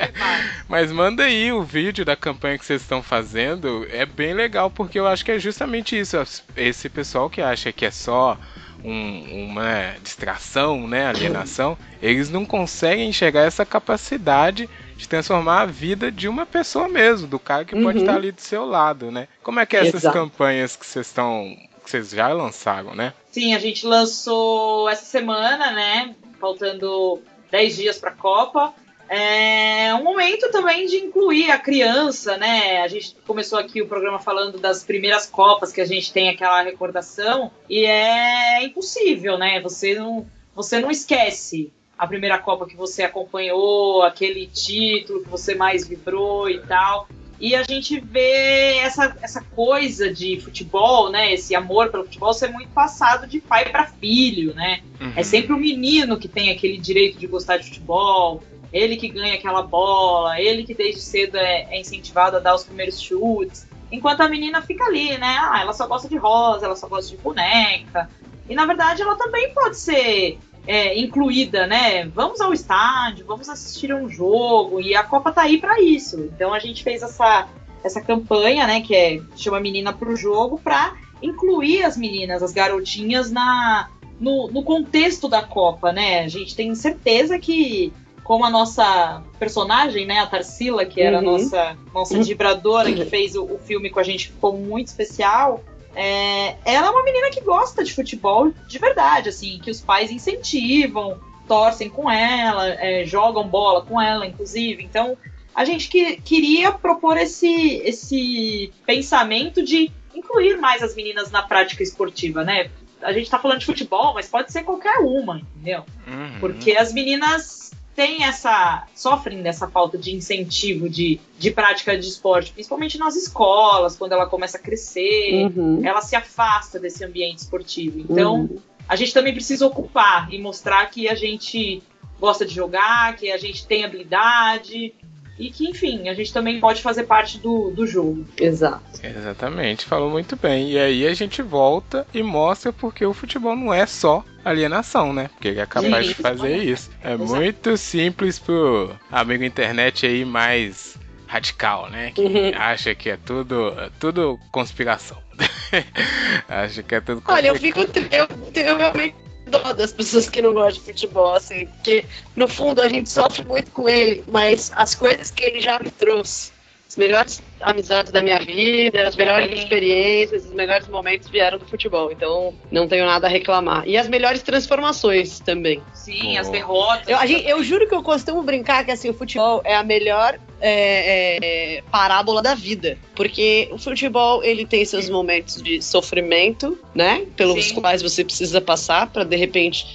Mas manda aí o vídeo da campanha que vocês estão fazendo. É bem legal porque eu acho que é justamente isso. Esse pessoal que acha que é só um- uma distração, né, alienação, eles não conseguem enxergar essa capacidade de transformar a vida de uma pessoa mesmo, do cara que pode Uhum. estar ali do seu lado, né? Como é que é essas Exato. campanhas que vocês estão, que vocês já lançaram, né? Sim, a gente lançou essa semana, né? Faltando 10 dias para a Copa. É um momento também de incluir a criança, né? A gente começou aqui o programa falando das primeiras Copas que a gente tem aquela recordação e é impossível, né? Você não, você não esquece a primeira Copa que você acompanhou, aquele título que você mais vibrou e tal. E a gente vê essa, essa coisa de futebol, né? Esse amor pelo futebol ser muito passado de pai para filho, né? Uhum. É sempre o menino que tem aquele direito de gostar de futebol, ele que ganha aquela bola, ele que desde cedo é, é incentivado a dar os primeiros chutes. Enquanto a menina fica ali, né? Ah, ela só gosta de rosa, ela só gosta de boneca. E na verdade ela também pode ser é, incluída, né? Vamos ao estádio, vamos assistir um jogo e a Copa tá aí para isso. Então a gente fez essa, essa campanha, né? Que é chama Menina pro Jogo, para incluir as meninas, as garotinhas na no, no contexto da Copa, né? A gente tem certeza que como a nossa personagem, né, a Tarsila, que era a Uhum. nossa nossa Uhum. vibradora que fez o, o filme com a gente, ficou muito especial. É, ela é uma menina que gosta de futebol de verdade, assim, que os pais incentivam, torcem com ela, é, jogam bola com ela, inclusive. Então, a gente que, queria propor esse, esse pensamento de incluir mais as meninas na prática esportiva, né? a gente tá falando de futebol, mas pode ser qualquer uma, entendeu? Uhum. Porque as meninas têm essa. sofrem dessa falta de incentivo de, de prática de esporte, principalmente nas escolas, quando ela começa a crescer, Uhum. ela se afasta desse ambiente esportivo. Então, Uhum. a gente também precisa ocupar e mostrar que a gente gosta de jogar, que a gente tem habilidade. E que, enfim, a gente também pode fazer parte do, do jogo. Exato. Exatamente, falou muito bem. E aí a gente volta e mostra porque o futebol não é só alienação, né? Porque ele é capaz Sim, de fazer isso. É Exato. muito simples pro amigo internet aí mais radical, né? Que Uhum. acha que é tudo, tudo conspiração. acha que é tudo Olha, eu conspiração. fico. Eu, eu realmente dó das pessoas que não gostam de futebol, assim, porque no fundo a gente sofre muito com ele, mas as coisas que ele já me trouxe, as melhores amizades da minha vida, as melhores Sim. experiências, os melhores momentos vieram do futebol, então não tenho nada a reclamar. E as melhores transformações também. Sim, as derrotas. Eu, a gente- eu juro que eu costumo brincar que assim, o futebol é a melhor é, é, parábola da vida. Porque o futebol ele tem seus momentos de sofrimento, né? Pelos Sim. quais você precisa passar para de repente,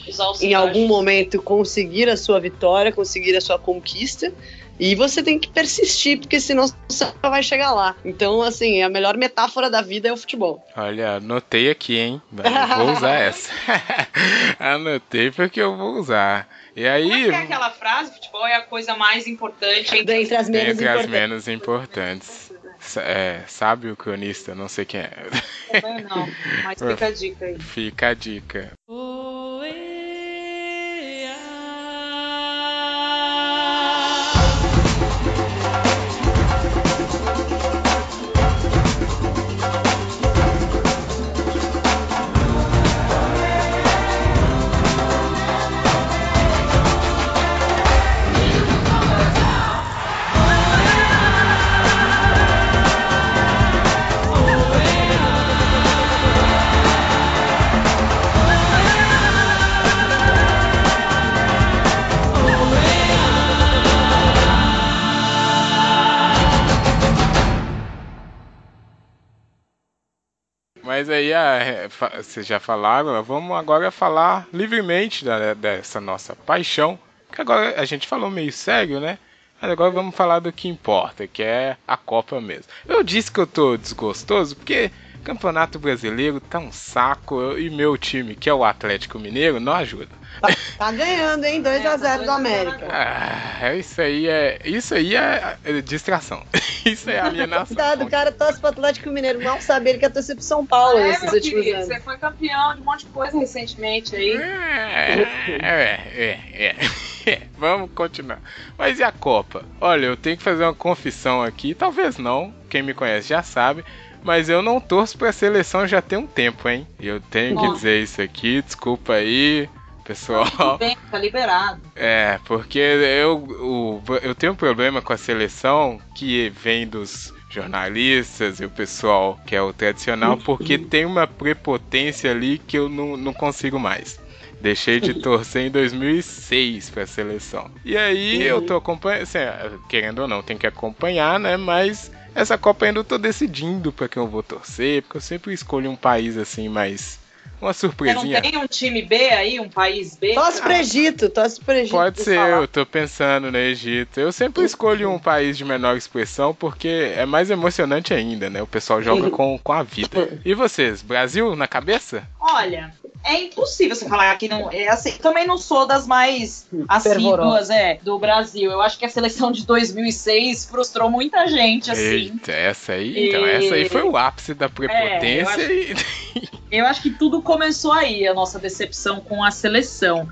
em algum momento, conseguir a sua vitória, conseguir a sua conquista. E você tem que persistir, porque senão você não vai chegar lá. Então, assim, a melhor metáfora da vida é o futebol. Olha, anotei aqui, hein? Eu vou usar essa. Anotei porque eu vou usar. E Como é aí, que é aquela frase? Futebol é a coisa mais importante entre Dentre as menos entre as importantes. menos importantes. É, sabe o cronista, não sei quem é. Também não, mas fica a dica aí. Fica a dica. Mas fa- vocês já falaram, vamos agora falar livremente da- dessa nossa paixão. Que agora a gente falou meio sério, né? Mas agora vamos falar do que importa, que é a Copa mesmo. Eu disse que eu tô desgostoso porque Campeonato Brasileiro tá um saco e meu time, que é o Atlético Mineiro, não ajuda. Tá, tá ganhando, hein? 2x0 do América. Ah, isso aí é. Isso aí é, é distração. Isso é alienação. Cuidado, o cara torce pro Atlético Mineiro, mal saber ele quer torcer pro São Paulo É, esses meu últimos querido, anos. você foi campeão de um monte de coisa recentemente aí. É, é, é, é, é. Vamos continuar. Mas e a Copa? Olha, eu tenho que fazer uma confissão aqui, talvez não, quem me conhece já sabe, mas eu não torço pra seleção já tem um tempo, hein? Eu tenho que Nossa. dizer isso aqui, desculpa aí, pessoal. Tudo bem, tá liberado. É, porque eu, o- eu tenho um problema com a seleção que vem dos jornalistas e o pessoal que é o tradicional, porque tem uma prepotência ali que eu não, não consigo mais. Deixei de torcer em 2006 pra seleção. E aí eu tô acompanhando, assim, querendo ou não, tem que acompanhar, né? Mas essa Copa ainda eu tô decidindo pra quem eu vou torcer, porque eu sempre escolho um país assim mais. Uma Você não surpresinha. tem um time B aí, um país B? Torce pro Egito, torce pro Egito. Pode ser, falar. eu tô pensando no Egito. Eu sempre escolho um país de menor expressão porque é mais emocionante ainda, né? O pessoal joga com, com a vida. E vocês, Brasil na cabeça? Olha, é impossível você falar que não. É assim, também não sou das mais assíduas é, do Brasil. Eu acho que a seleção de 2006 frustrou muita gente, assim. Eita, essa aí, então, E- essa aí foi o ápice da prepotência É, eu e. Eu acho que tudo começou aí, a nossa decepção com a seleção.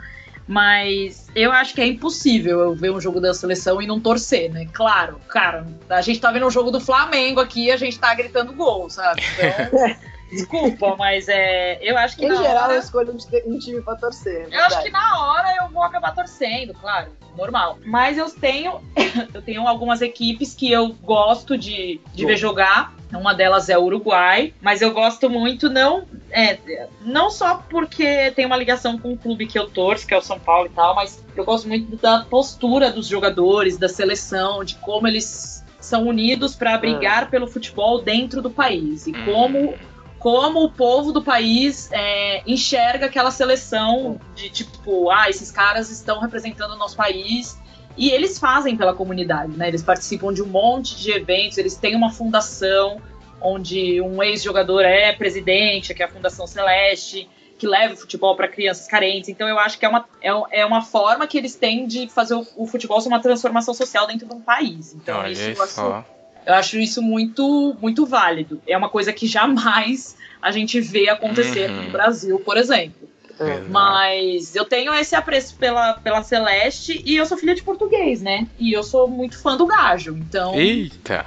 Mas eu acho que é impossível eu ver um jogo da seleção e não torcer, né? Claro, cara, a gente tá vendo um jogo do Flamengo aqui e a gente tá gritando gol, sabe? Então, desculpa, mas é, eu acho que Em geral, hora... eu escolho um ti- time pra torcer. é Eu acho verdade. que na hora eu vou acabar torcendo, claro, normal. Mas eu tenho, eu tenho algumas equipes que eu gosto de, de Bom. ver jogar. Uma delas é o Uruguai, mas eu gosto muito não, é, não só porque tem uma ligação com o clube que eu torço, que é o São Paulo e tal, mas eu gosto muito da postura dos jogadores, da seleção, de como eles são unidos para brigar pelo futebol dentro do país e Hum. como como o povo do país é, enxerga aquela seleção de tipo, ah, esses caras estão representando o nosso país e eles fazem pela comunidade, né? Eles participam de um monte de eventos, eles têm uma fundação onde um ex-jogador é presidente, que é a Fundação Celeste, que leva o futebol para crianças carentes. Então eu acho que é uma, é, é uma forma que eles têm de fazer o, o futebol ser uma transformação social dentro de um país. Então Olha isso eu acho, eu acho isso muito, muito válido. É uma coisa que jamais a gente vê acontecer Uhum. no Brasil, por exemplo. É. Exato. Mas eu tenho esse apreço pela, pela Celeste e eu sou filha de português, né? E eu sou muito fã do Gajo. Então, Eita!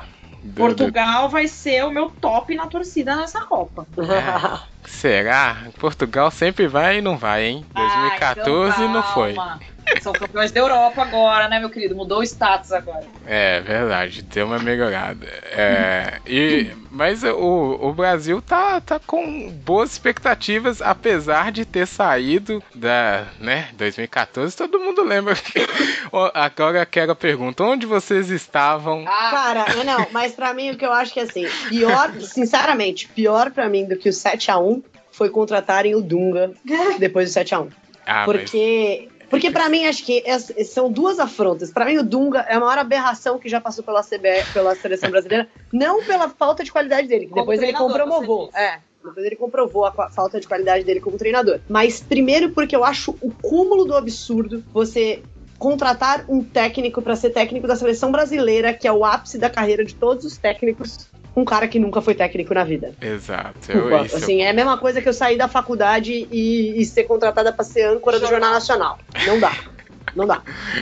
Portugal vai ser o meu top na torcida nessa Copa. Será? Portugal sempre vai e não vai, hein? 2014 Ah, então não foi. São campeões da Europa agora, né, meu querido? Mudou o status agora. É verdade, deu uma melhorada. É, e, mas o, o Brasil tá, tá com boas expectativas, apesar de ter saído da né, 2014. Todo mundo lembra. Agora quero a pergunta: onde vocês estavam? Ah, Cara, não, mas pra mim o que eu acho que é assim, pior, sinceramente, pior pra mim do que o 7x1 foi contratarem o Dunga depois do 7x1. Ah, mas Porque. Pra mim, acho que es- são duas afrontas. Pra mim, o Dunga é a maior aberração que já passou pela CBF, pela seleção brasileira. Não pela falta de qualidade dele, que Como depois ele comprovou. É, depois ele comprovou a falta de qualidade dele como treinador. Mas primeiro porque eu acho o cúmulo do absurdo você contratar um técnico pra ser técnico da seleção brasileira, que é o ápice da carreira de todos os técnicos, um cara que nunca foi técnico na vida. exato. Eu, Desculpa, isso, assim, é a mesma coisa que eu sair da faculdade e, e ser contratada pra ser âncora do Jornal. Nacional. Não dá. Não dá.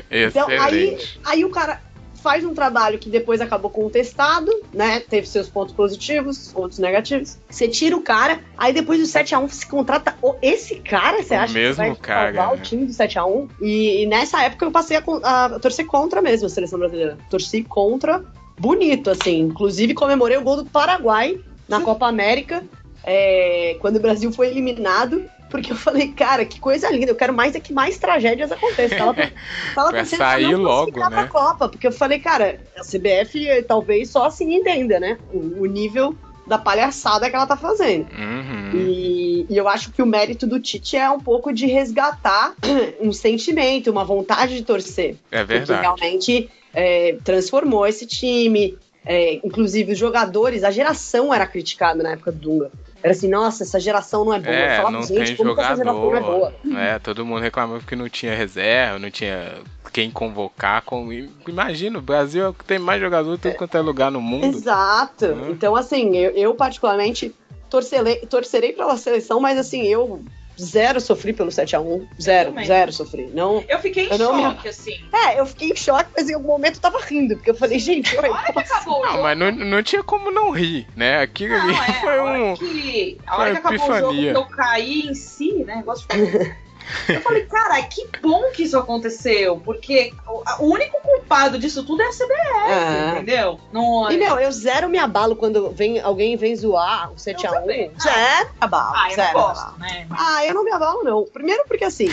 Então, aí, aí o cara faz um trabalho que depois acabou contestado, né? Teve seus pontos positivos, outros negativos. Você tira o cara, aí depois do 7x1 você contrata o- esse cara, você O acha mesmo que vai cara, salvar o né? time do 7x1? E, e nessa época eu passei a, con- a torcer contra mesmo a seleção brasileira. Torci contra, bonito, assim. Inclusive comemorei o gol do Paraguai na Copa América, é, quando o Brasil foi eliminado. Porque eu falei, cara, que coisa linda, eu quero mais é que mais tragédias aconteçam. Fala pra, fala Pra sair não logo, né? pra Copa, porque eu falei, cara, a CBF eh, talvez só assim entenda, né? O, o nível da palhaçada que ela tá fazendo. Uhum. E, e eu acho que o mérito do Tite é um pouco de resgatar um sentimento, uma vontade de torcer. É Porque verdade. realmente é, transformou esse time. é, inclusive, os jogadores, a geração era criticada na época do Dunga. Era assim, nossa, essa geração não é boa. É, falava, não gente, tem como que essa geração não é boa? jogador. É, todo mundo reclamando que não tinha reserva, não tinha quem convocar. Com... Imagina, o Brasil é o que tem mais jogador em tudo quanto é lugar no mundo. Exato. Hum. Então, assim, eu, eu particularmente torcerei, torcerei pela seleção, mas assim, eu zero sofri pelo 7x1. Zero, zero sofri. Não, eu fiquei em Eu não me- choque, assim. é, eu fiquei em choque, mas em algum momento eu tava rindo, porque eu falei, gente, oi, A hora que como assim? acabou Não, jogo. mas não, não tinha como não rir, né? Aquilo ali Não, é, foi a hora um. que, a hora que acabou o jogo epifania. que eu caí em si, né? Gosto de Eu falei, cara, que bom que isso aconteceu, porque o, único culpado disso tudo é a CBF, É. entendeu? Não, E, meu, eu zero me abalo quando vem, alguém vem zoar o Eu 7x1. também. Zero me abalo. ah, eu zero não me gosto, abalo. né? Mas- Ah, eu não me abalo, não. Primeiro porque, assim,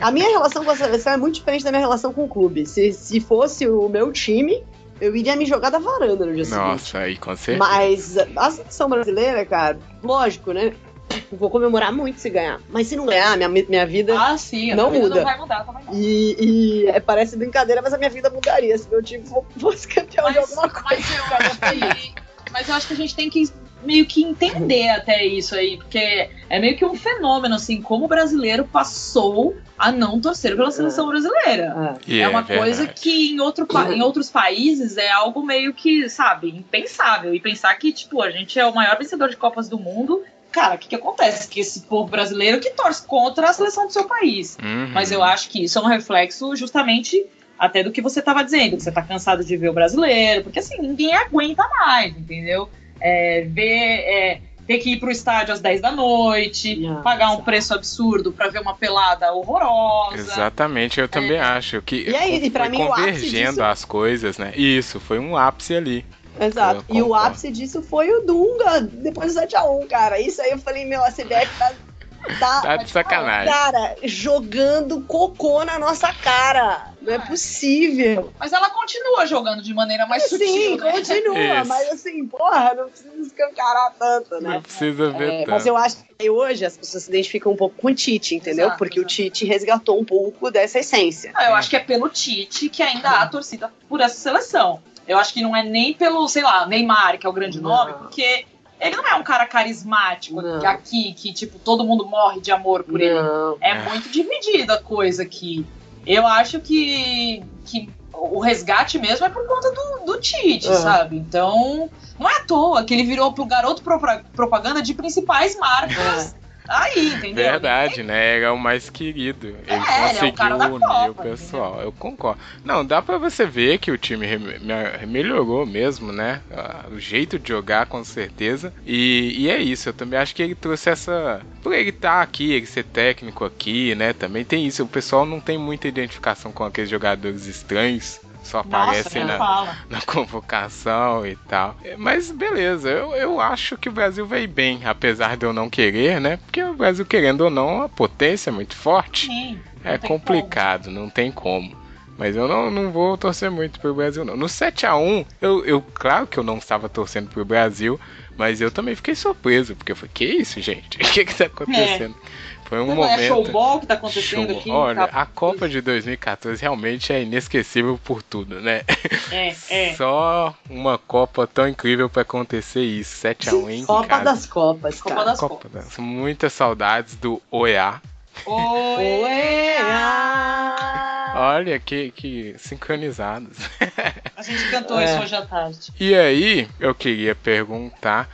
a minha relação com a seleção é muito diferente da minha relação com o clube. Se, se fosse o meu time, eu iria me jogar da varanda no dia seguinte. Nossa, aí com certeza. Mas a seleção brasileira, cara, lógico, né? Vou comemorar muito se ganhar. Mas se não ganhar, minha, minha vida. Ah, sim, a Não vida muda. Não vai mudar também. não. E, e é, parece brincadeira, mas a minha vida mudaria se meu time fo- fosse campeão de Mas, alguma coisa. mas eu acho que, mas eu acho que a gente tem que meio que entender até isso aí, porque é meio que um fenômeno, assim, como o brasileiro passou a não torcer pela seleção brasileira. Ah, E é uma coisa que em, outro, em outros países é algo meio que, sabe, impensável. E pensar que, tipo, a gente é o maior vencedor de Copas do Mundo. Cara, o que, que acontece? Que esse povo brasileiro que torce contra a seleção do seu país. Uhum. Mas eu acho que isso é um reflexo justamente até do que você estava dizendo, que você tá cansado de ver o brasileiro, porque assim, ninguém aguenta mais, entendeu? É, ver, é, ter que ir pro estádio às 10 da noite, Nossa. pagar um preço absurdo pra ver uma pelada horrorosa. Exatamente, eu também acho que É. E aí, e pra foi mim, o ápice convergendo disso- as coisas, né? Isso, foi um ápice ali. Exato. E o ápice disso foi o Dunga, depois do 7x1, cara. Isso aí eu falei, meu, a CBF tá tá, Tá de sacanagem. cara, jogando cocô na nossa cara. Não é possível. Mas ela continua jogando de maneira mais Sim, sutil, né? continua, Isso. mas assim, porra, não precisa escancarar tanto, né? Não precisa ver É, tanto. mas eu acho que hoje as pessoas se identificam um pouco com o Tite, entendeu? Exato, Porque o exato. Tite resgatou um pouco dessa essência. Ah, eu acho que é pelo Tite que ainda há torcida por essa seleção. Eu acho que não é nem pelo, sei lá, Neymar, que é o grande Não. nome, porque ele não é um cara carismático Não. aqui, que tipo, todo mundo morre de amor por ele. Não. É É. muito dividida a coisa aqui. Eu acho que, que o resgate mesmo é por conta do, do Tite, É. sabe? Então, não é à toa que ele virou pro garoto propa- propaganda de principais marcas aí, entendeu? Verdade, né? Era o mais querido. Ele É, ele é conseguiu cara da unir o pessoal. Eu concordo. Não, dá pra você ver que o time melhorou mesmo, né? O jeito de jogar, com certeza. E, e é isso. Eu também acho que ele trouxe essa. Por ele estar aqui, ele ser técnico aqui, né? Também tem isso. O pessoal não tem muita identificação com aqueles jogadores estranhos. Só Nossa, aparecem nem na, na convocação e tal. Mas beleza, eu, eu acho que o Brasil veio bem, apesar de eu não querer, né? Porque o Brasil, querendo ou não, a potência é muito forte. Sim, É complicado, não tem como. Mas eu não, não vou torcer muito pro Brasil, não. No 7x1, eu, eu, claro que eu não estava torcendo pro Brasil, mas eu também fiquei surpreso, porque eu falei, que isso, gente? O que que tá acontecendo? Foi um como. momento... É showball que tá acontecendo Show. aqui. Olha, tá- a Copa de 2014 realmente é inesquecível por tudo, né? É, é. Só uma Copa tão incrível pra acontecer isso. 7x1 em Copa casa. das Copas, Copa cara. das Copa Copas. das... Muitas saudades do OEA. Oi! Olha que, que sincronizados. A gente cantou É. isso hoje à tarde. E aí, eu queria perguntar.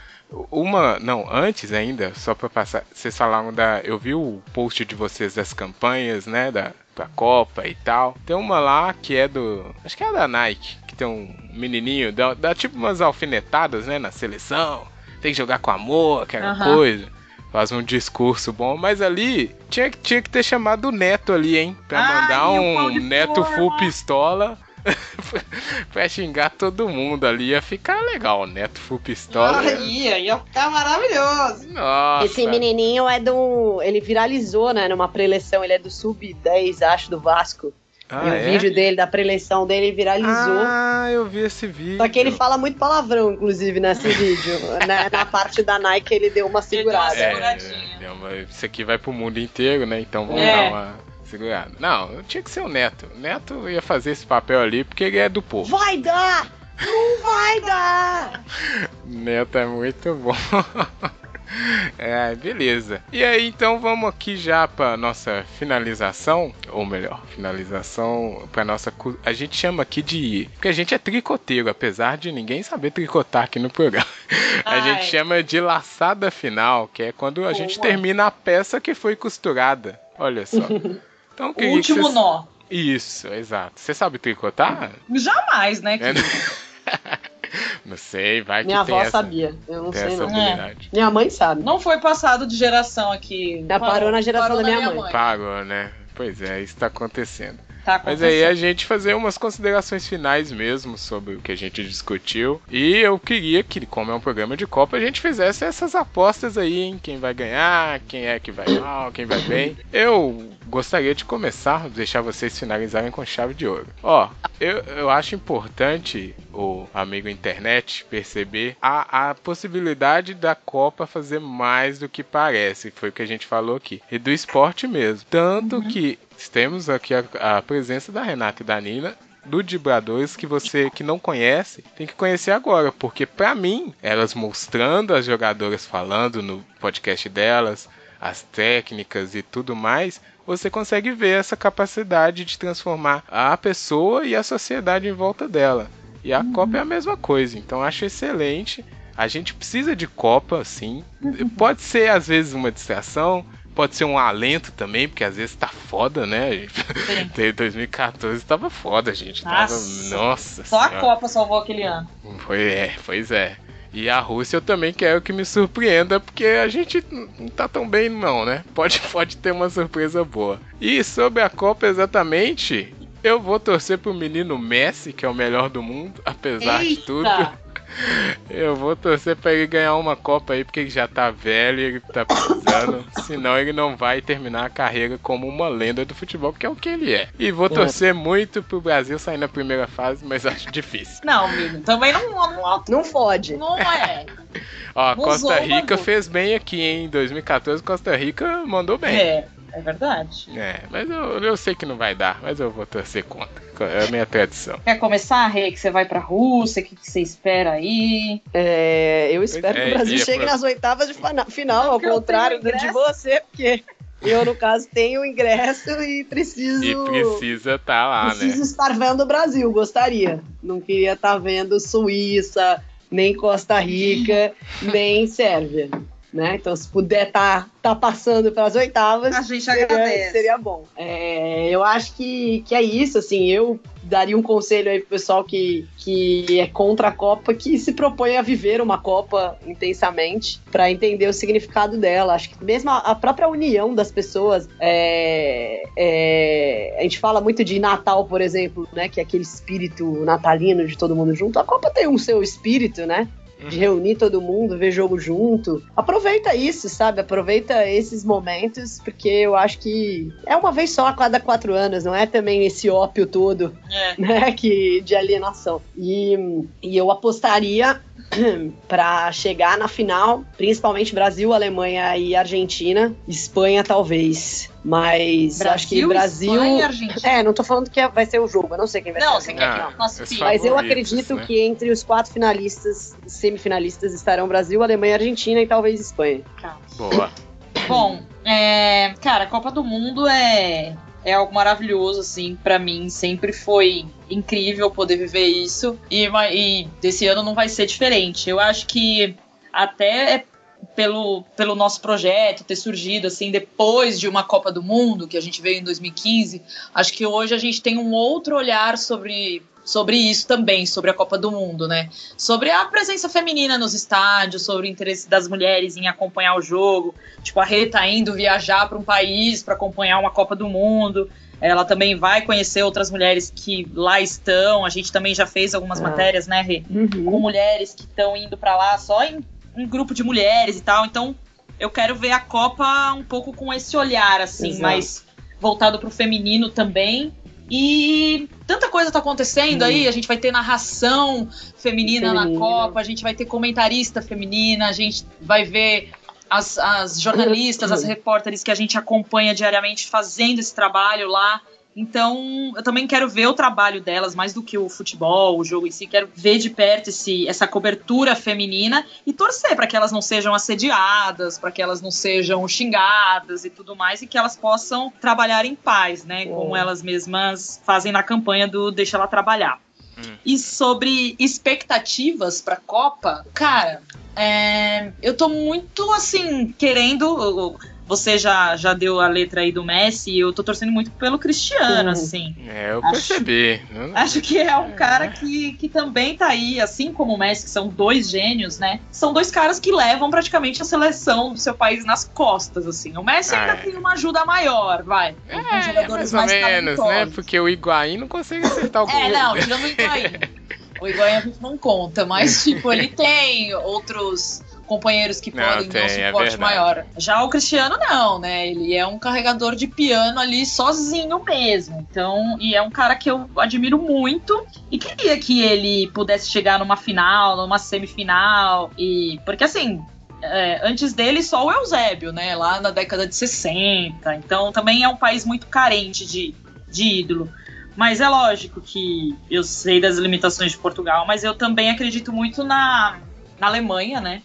Uma. Não, antes ainda, só pra passar. Vocês falaram da. Eu vi o post de vocês das campanhas, né? Da, da Copa e tal. Tem uma lá que é do. Acho que é da Nike. Que tem um menininho. Dá, dá tipo umas alfinetadas, né? Na seleção. Tem que jogar com amor, aquela Aham. coisa. Faz um discurso bom, mas ali tinha, que- tinha que ter chamado o Neto ali, hein? Pra Ai, mandar o um Neto full pistola pra xingar todo mundo ali. Ia ficar legal, Neto full pistola. Aí, aí ia ficar maravilhoso. Nossa. Esse menininho é do. Ele viralizou, né? Numa preleção. Ele é do Sub-10, acho, do Vasco. Ah, e o é? vídeo dele, da preleção dele, viralizou. Ah, eu vi esse vídeo. Só que ele fala muito palavrão, inclusive, nesse vídeo. na, na parte da Nike, ele deu uma segurada. Deu É, uma uma- isso aqui vai pro mundo inteiro, né? Então vamos É. dar uma segurada. Não, tinha que ser o Neto. O Neto ia fazer esse papel ali porque ele é do povo. Vai dar! Não vai dar! Neto é muito bom. É, beleza. E aí, então vamos aqui já para nossa finalização, ou melhor, finalização para nossa. A gente chama aqui de. Porque a gente é tricoteiro, apesar de ninguém saber tricotar aqui no programa. A Ai. gente chama de laçada final, que é quando a gente Boa. termina a peça que foi costurada. Olha só. Então, O último vocês- nó. Isso, exato. Você sabe tricotar? Jamais, né? É, querido? Não sei, vai que Minha tem avó essa, sabia. Eu não sei, não. habilidade. Minha mãe sabe. Não foi passado de geração aqui. Já parou na geração parou da minha mãe. Pagou, né? Pois é, isso tá acontecendo. Tá Mas aí a gente fazer umas considerações finais mesmo sobre o que a gente discutiu. E eu queria que, como é um programa de Copa, a gente fizesse essas apostas aí em quem vai ganhar, quem é que vai mal, quem vai bem. Eu gostaria de começar, deixar vocês finalizarem com chave de ouro. Ó, eu, eu acho importante o amigo internet perceber a, a possibilidade da Copa fazer mais do que parece. Foi o que a gente falou aqui. E do esporte mesmo. Tanto que temos aqui a, a presença da Renata e da Nina do Dibradores que você que não conhece tem que conhecer agora, porque pra mim elas mostrando as jogadoras falando no podcast delas, as técnicas e tudo mais, você consegue ver essa capacidade de transformar a pessoa e a sociedade em volta dela. E a Copa é a mesma coisa, então acho excelente. A gente precisa de Copa, sim. Pode ser às vezes uma distração, pode ser um alento também, porque às vezes tá foda, né? Sim. 2014 tava foda, gente. Tava, Nossa. nossa Só a senhora. Copa salvou aquele ano. Foi, é, pois é. E a Rússia eu também quero que me surpreenda, porque a gente não tá tão bem não, né? Pode, pode ter uma surpresa boa. E sobre a Copa exatamente, eu vou torcer pro menino Messi, que é o melhor do mundo, apesar de Eita! tudo. Eu vou torcer pra ele ganhar uma Copa aí, porque ele já tá velho, ele tá precisando. senão ele não vai terminar a carreira como uma lenda do futebol, que é o que ele é. E vou torcer muito pro Brasil sair na primeira fase, mas acho difícil. Não, menino, também não, não, Não fode. não é. Ó, Costa Rica fez bem aqui, hein? Em 2014, Costa Rica mandou bem. É, é verdade. É, mas eu, eu sei que não vai dar, mas eu vou torcer contra. É a minha tradição. Quer começar, Rê? Que você vai pra Rússia? O que, que você espera aí? É, eu espero É, que o Brasil chegue pra- nas oitavas de final, ao contrário de você, porque eu, no caso, tenho ingresso e preciso. E precisa tá lá, preciso né? estar vendo o Brasil, gostaria. Não queria estar vendo Suíça, nem Costa Rica, nem Sérvia. Né? Então, se puder estar tá, passando pelas oitavas, A gente seria, agradece. seria bom. É, eu acho que, que é isso, assim, eu daria um conselho aí pro pessoal que, que é contra a Copa, que se propõe a viver uma Copa intensamente, para entender o significado dela. Acho que mesmo a, a própria união das pessoas, é, é, a gente fala muito de Natal, por exemplo, né, que é aquele espírito natalino de todo mundo junto. A Copa tem um seu espírito, né? De reunir todo mundo, ver jogo junto. Aproveita isso, sabe? Aproveita esses momentos, porque eu acho que é uma vez só a cada quatro anos, não é também esse ópio todo, É. né? Que, de alienação. E, e eu apostaria para chegar na final, principalmente Brasil, Alemanha e Argentina, Espanha talvez. Mas acho que Brasil. Espanha e Argentina. É, não tô falando que vai ser o jogo, eu não sei quem vai Não, ser. você quer Ah, que classifique? os Mas eu acredito né? que entre os quatro finalistas, semifinalistas, estarão Brasil, Alemanha, Argentina e talvez Espanha. Boa. Bom, é, cara, a Copa do Mundo é, é algo maravilhoso, assim, pra mim. Sempre foi incrível poder viver isso. E, e desse ano não vai ser diferente. Eu acho que até é pelo, pelo nosso projeto ter surgido, assim, depois de uma Copa do Mundo, que a gente veio em 2015, acho que hoje a gente tem um outro olhar sobre. Sobre isso também, sobre a Copa do Mundo, né? Sobre a presença feminina nos estádios, sobre o interesse das mulheres em acompanhar o jogo, Tipo, a Rê tá indo viajar para um país para acompanhar uma Copa do Mundo. Ela também vai conhecer outras mulheres que lá estão. A gente também já fez algumas Ah. matérias, né, Rê? Com mulheres que estão indo para lá só em um grupo de mulheres e tal. Então, eu quero ver a Copa um pouco com esse olhar, assim, Exato. mais voltado pro feminino também. E tanta coisa tá acontecendo aí, a gente vai ter narração feminina, na. Copa, a gente vai ter comentarista feminina, a gente vai ver as, as jornalistas, as repórteres que a gente acompanha diariamente fazendo esse trabalho lá. Então, eu também quero ver o trabalho delas, mais do que o futebol, o jogo em si. Quero ver de perto esse, essa cobertura feminina e torcer para que elas não sejam assediadas, para que elas não sejam xingadas e tudo mais, e que elas possam trabalhar em paz, né? Como elas mesmas fazem na campanha do Deixa Ela Trabalhar. Hum. E sobre expectativas pra Copa, cara, é, eu tô muito assim, querendo. Você já, já deu a letra aí do Messi, eu tô torcendo muito pelo Cristiano, Uhum. assim. É, eu Acho- percebi. Eu- Acho que é um cara que, que também tá aí, assim como o Messi, que são dois gênios, né? São dois caras que levam praticamente a seleção do seu país nas costas, assim. O Messi Ah, ainda é. tem uma ajuda maior, vai. É, jogadores mais ou menos, né? Porque o Higuaín não consegue acertar o gol. É, não, tirando o Higuaín. O Higuaín a gente não conta, mas, tipo, ele tem outros companheiros que Não, podem dar um tem, é suporte verdade. maior. Já o Cristiano não, né? Ele é um carregador de piano ali sozinho mesmo. Então, e é um cara que eu admiro muito e queria que ele pudesse chegar numa final, numa semifinal e porque assim, é, antes dele só o Eusébio, né? Lá na década de 60. Então também é um país muito carente de, de ídolo. Mas é lógico que eu sei das limitações de Portugal, mas eu também acredito muito na, na Alemanha, né?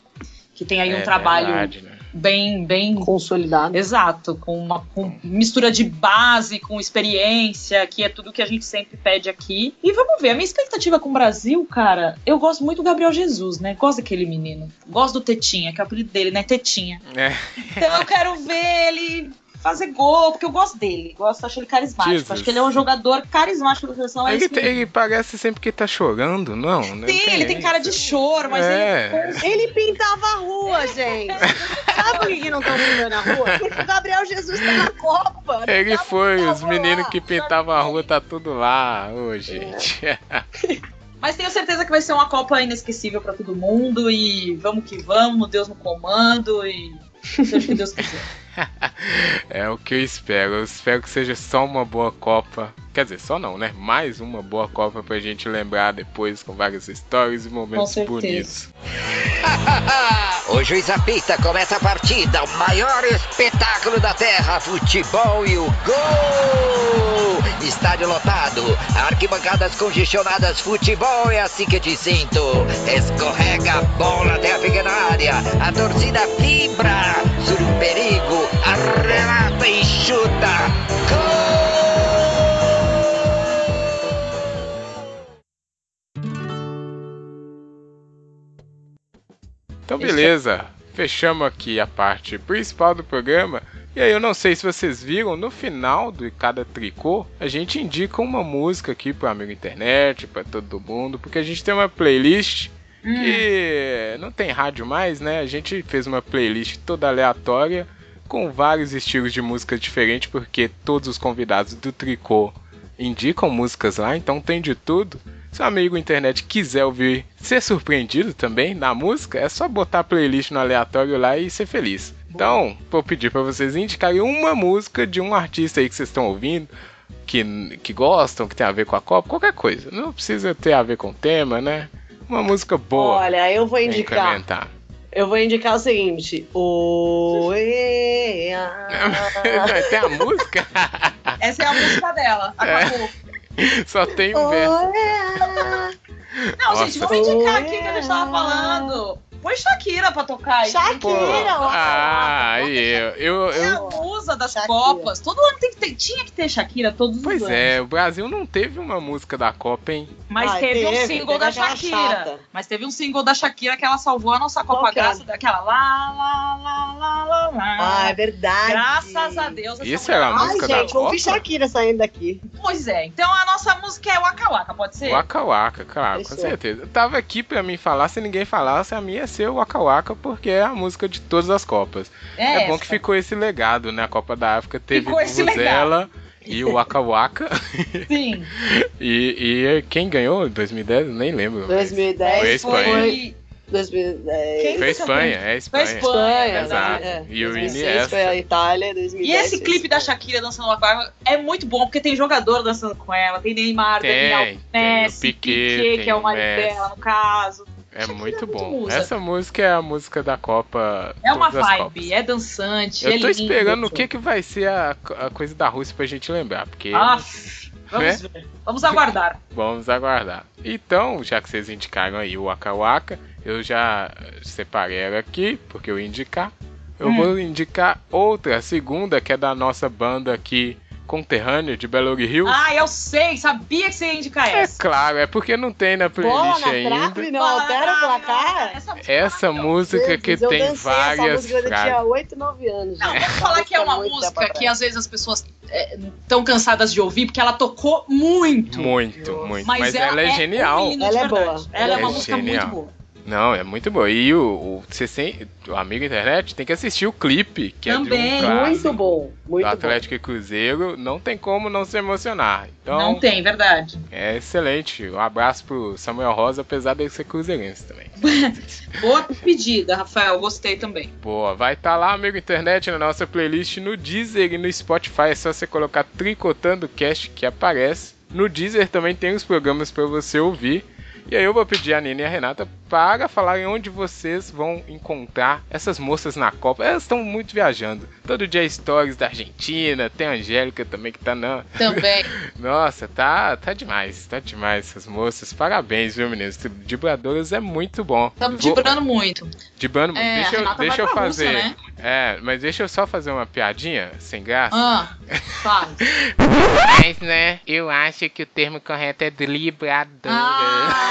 Que tem aí um É trabalho verdade, né? bem, bem Consolidado. Exato, com uma com mistura de base, com experiência, que é tudo que a gente sempre pede aqui. E vamos ver, a minha expectativa com o Brasil, cara, eu gosto muito do Gabriel Jesus, né? Gosto daquele menino. Gosto do Tetinha, que é o apelido dele, né? Tetinha. É, Então eu quero ver ele fazer gol, porque eu gosto dele. Gosto, acho ele carismático. Jesus. Acho que ele é um jogador carismático da seleção. É ele, mesmo. ele parece sempre que tá chorando, não? não Sim, ele tem cara de choro, mas É. ele Ele pintava a rua, gente. Sabe por que não estão pintando a rua? Porque o Gabriel Jesus tá na Copa. não Ele foi, os meninos lá. que pintavam a rua tá tudo lá, ô gente. Mas tenho certeza que vai ser uma Copa inesquecível para todo mundo e vamos que vamos, Deus no comando e seja o que Deus quiser. é o que eu espero. Eu espero que seja só uma boa Copa. Quer dizer, só não, né? Mais uma boa Copa pra gente lembrar depois com várias histórias e momentos bonitos. o juiz apita, começa a partida, o maior espetáculo da terra, futebol e o gol! Estádio lotado, arquibancadas congestionadas, futebol é assim que te sinto. Escorrega a bola até a pequena área, a torcida vibra, sur um perigo, arremata e chuta. Gol! Então, beleza. Fechamos aqui a parte principal do programa. E aí, eu não sei se vocês viram, no final de cada tricô, a gente indica uma música aqui para amigo internet, para todo mundo, porque a gente tem uma playlist hum. que não tem rádio mais, né? A gente fez uma playlist toda aleatória com vários estilos de música diferentes, porque todos os convidados do tricô indicam músicas lá, então tem de tudo. Se o amigo internet quiser ouvir, ser surpreendido também na música, é só botar a playlist no aleatório lá e ser feliz. Então, vou pedir para vocês indicarem uma música de um artista aí que vocês estão ouvindo, que, que gostam, que tem a ver com a Copa, qualquer coisa. Não precisa ter a ver com o tema, né? Uma música boa. Olha, eu vou indicar. Eu vou indicar o seguinte. O. tem a música? Essa é a música dela. Acabou. É. Só tem um verso. Não, Nossa. gente, vamos indicar aqui que a gente tava falando. Põe Shakira pra tocar aí. Shakira, Ah, eu, eu, eu. É a musa das Shakira. Copas. Todo ano tem que ter, tinha que ter Shakira todos pois os anos. Pois é, o Brasil não teve uma música da Copa, hein? Mas ah, teve, teve, um single da Shakira. Chata. Mas teve um single da Shakira que ela salvou a nossa Copa graças daquela lá, lá, lá, lá, lá, lá. Ah, é verdade. Graças a Deus. Isso era a música Ai, da gente, Copa? ouvi Shakira saindo daqui. Pois é, então a nossa música é Waka Waka, pode ser? Waka Waka, claro, Fechou. com certeza. Eu tava aqui pra mim falar, se ninguém falasse, a minha ia ser o Waka Waka, porque é a música de todas as Copas. É, é bom que ficou esse legado, né? A Copa da África teve Vuvuzela e o Waka Waka. Sim. e, e quem ganhou em 2010? Nem lembro. 2010 foi a Espanha. Foi... 2010. Foi a Espanha, é a Espanha. Foi a Espanha, né? Exato. É. E o Iniesta. Foi a Itália, 2010. E esse clipe da Shakira dançando uma barra é muito bom, porque tem jogador dançando com ela, tem Neymar, tem, Daniel Messi, Piquet, Piquet que é o marido dela, no caso. É muito bom. Essa música é a música da Copa. É uma vibe, é dançante. Eu é tô esperando o que, que vai ser a, a coisa da Rússia pra gente lembrar. Porque. Ah, vamos né? ver. Vamos aguardar. vamos aguardar. Então, já que vocês indicaram aí o Waka Waka, eu já separei ela aqui, porque eu ia indicar. Eu hum. vou indicar outra, a segunda, que é da nossa banda aqui conterrâneo de Belo Hills. Ah, eu sei, sabia que você ia indicar é essa. É claro, é porque não tem na playlist Bola ainda. Trave, não altera o placar? Essa, essa música que eu tem várias essa música frases. Eu tinha 8, 9 anos. Não, vamos falar que é uma música que às vezes as pessoas estão é, cansadas de ouvir, porque ela tocou muito. Muito, muito. Mas, Mas ela, ela, é, genial. Um ela é boa. Ela, ela é uma música genial. muito boa. Não, é muito bom. E o, o, você o amigo internet tem que assistir o clipe, que Também, é de um muito bom. Muito do Atlético bom. e Cruzeiro. Não tem como não se emocionar. Então, não tem, verdade. É excelente. Um abraço pro Samuel Rosa, apesar dele ser cruzeirense também. Boa pedida, Rafael. Gostei também. Boa. Vai estar tá lá, amigo internet, na nossa playlist no Deezer e no Spotify. É só você colocar Tricotando Cast que aparece. No Deezer também tem os programas para você ouvir. E aí eu vou pedir a Nina e a Renata para falarem onde vocês vão encontrar essas moças na Copa. Elas estão muito viajando. Todo dia stories da Argentina, tem a Angélica também que tá na. Também. Nossa, tá, tá demais, tá demais essas moças. Parabéns, viu, meninos? Dibradoras é muito bom. Estamos vou... dibrando muito. Dibrando muito. É, deixa eu, deixa eu fazer. Rússia, né? É, mas deixa eu só fazer uma piadinha sem graça. Ah, faz. mas, né, eu acho que o termo correto é dribladora. Ah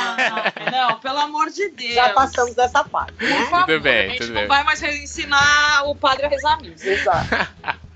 não, não, pelo amor de Deus. Já passamos dessa parte. Né? Por favor, tudo bem, a gente tudo não bem. vai mais ensinar o padre a rezar missa. Exato.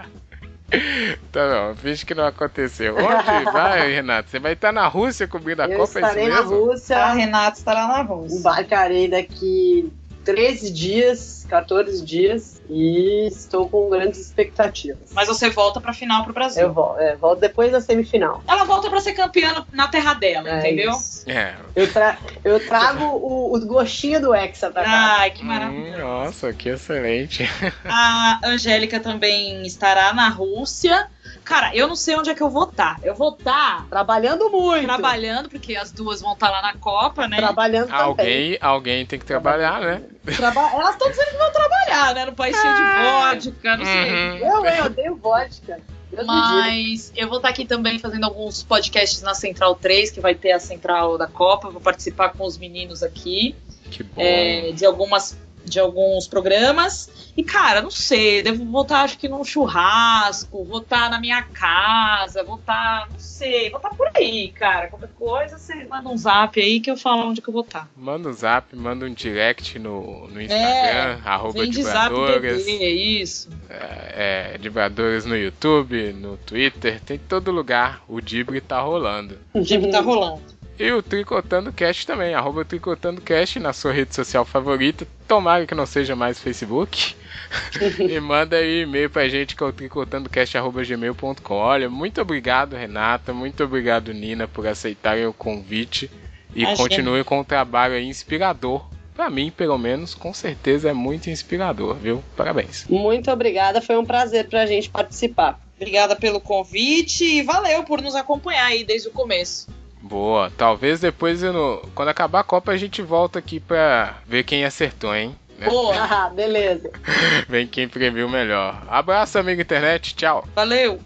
Tá bom, finge que não aconteceu. Onde vai, Renato? Você vai estar na Rússia cobrindo a eu Copa? Eu estarei é na Rússia. A Renata estará na Rússia. Embarcarei daqui 13 dias, 14 dias e estou com grandes expectativas. Mas você volta pra final pro Brasil. Eu volto, é, volto depois da semifinal. Ela volta pra ser campeã na terra dela, É entendeu? isso. É. Eu, tra- eu trago o, o gostinho do Hexa pra cá. Ai, que Hum, maravilha. nossa, que excelente. A Angélica também estará na Rússia. Cara, eu não sei onde é que eu vou estar. Eu vou estar Trabalhando muito. trabalhando, porque as duas vão estar lá na Copa, né? Trabalhando também. Alguém, alguém tem que trabalhar, né? Traba- Elas estão dizendo que vão trabalhar, né? No país cheio de Ah. vodka, não sei. Uhum. Eu, eu odeio vodka. Deus. Mas eu vou estar aqui também fazendo alguns podcasts na Central 3, que vai ter a Central da Copa. Vou participar com os meninos aqui Que bom. é, de algumas de alguns programas. E, cara, não sei, devo voltar, acho que num churrasco, vou estar na minha casa, vou estar, não sei, vou estar por aí, cara. Qualquer coisa, você manda um zap aí que eu falo onde que eu vou estar. Manda um zap, manda um direct no, no Instagram, arroba É, Vem de zap é isso. É, é, Dibradoras no YouTube, no Twitter, tem todo lugar. O Dibre tá rolando. O dia tá rolando. E o Tricotando Cast também, arroba Tricotando Cast na sua rede social favorita. Tomara que não seja mais Facebook. e manda aí e-mail pra gente que é o tricotandocast.gmail.com. Olha, muito obrigado, Renata. Muito obrigado, Nina, por aceitarem o convite. E continue com o trabalho aí inspirador. Pra mim, pelo menos, com certeza é muito inspirador, viu? Parabéns. Muito obrigada, foi um prazer pra gente participar. Obrigada pelo convite e valeu por nos acompanhar aí desde o começo. Boa, talvez depois, no- quando acabar a Copa, a gente volta aqui pra ver quem acertou, hein? Né? Boa, beleza. Vem quem previu melhor. Abraço, amigo internet. Tchau. valeu.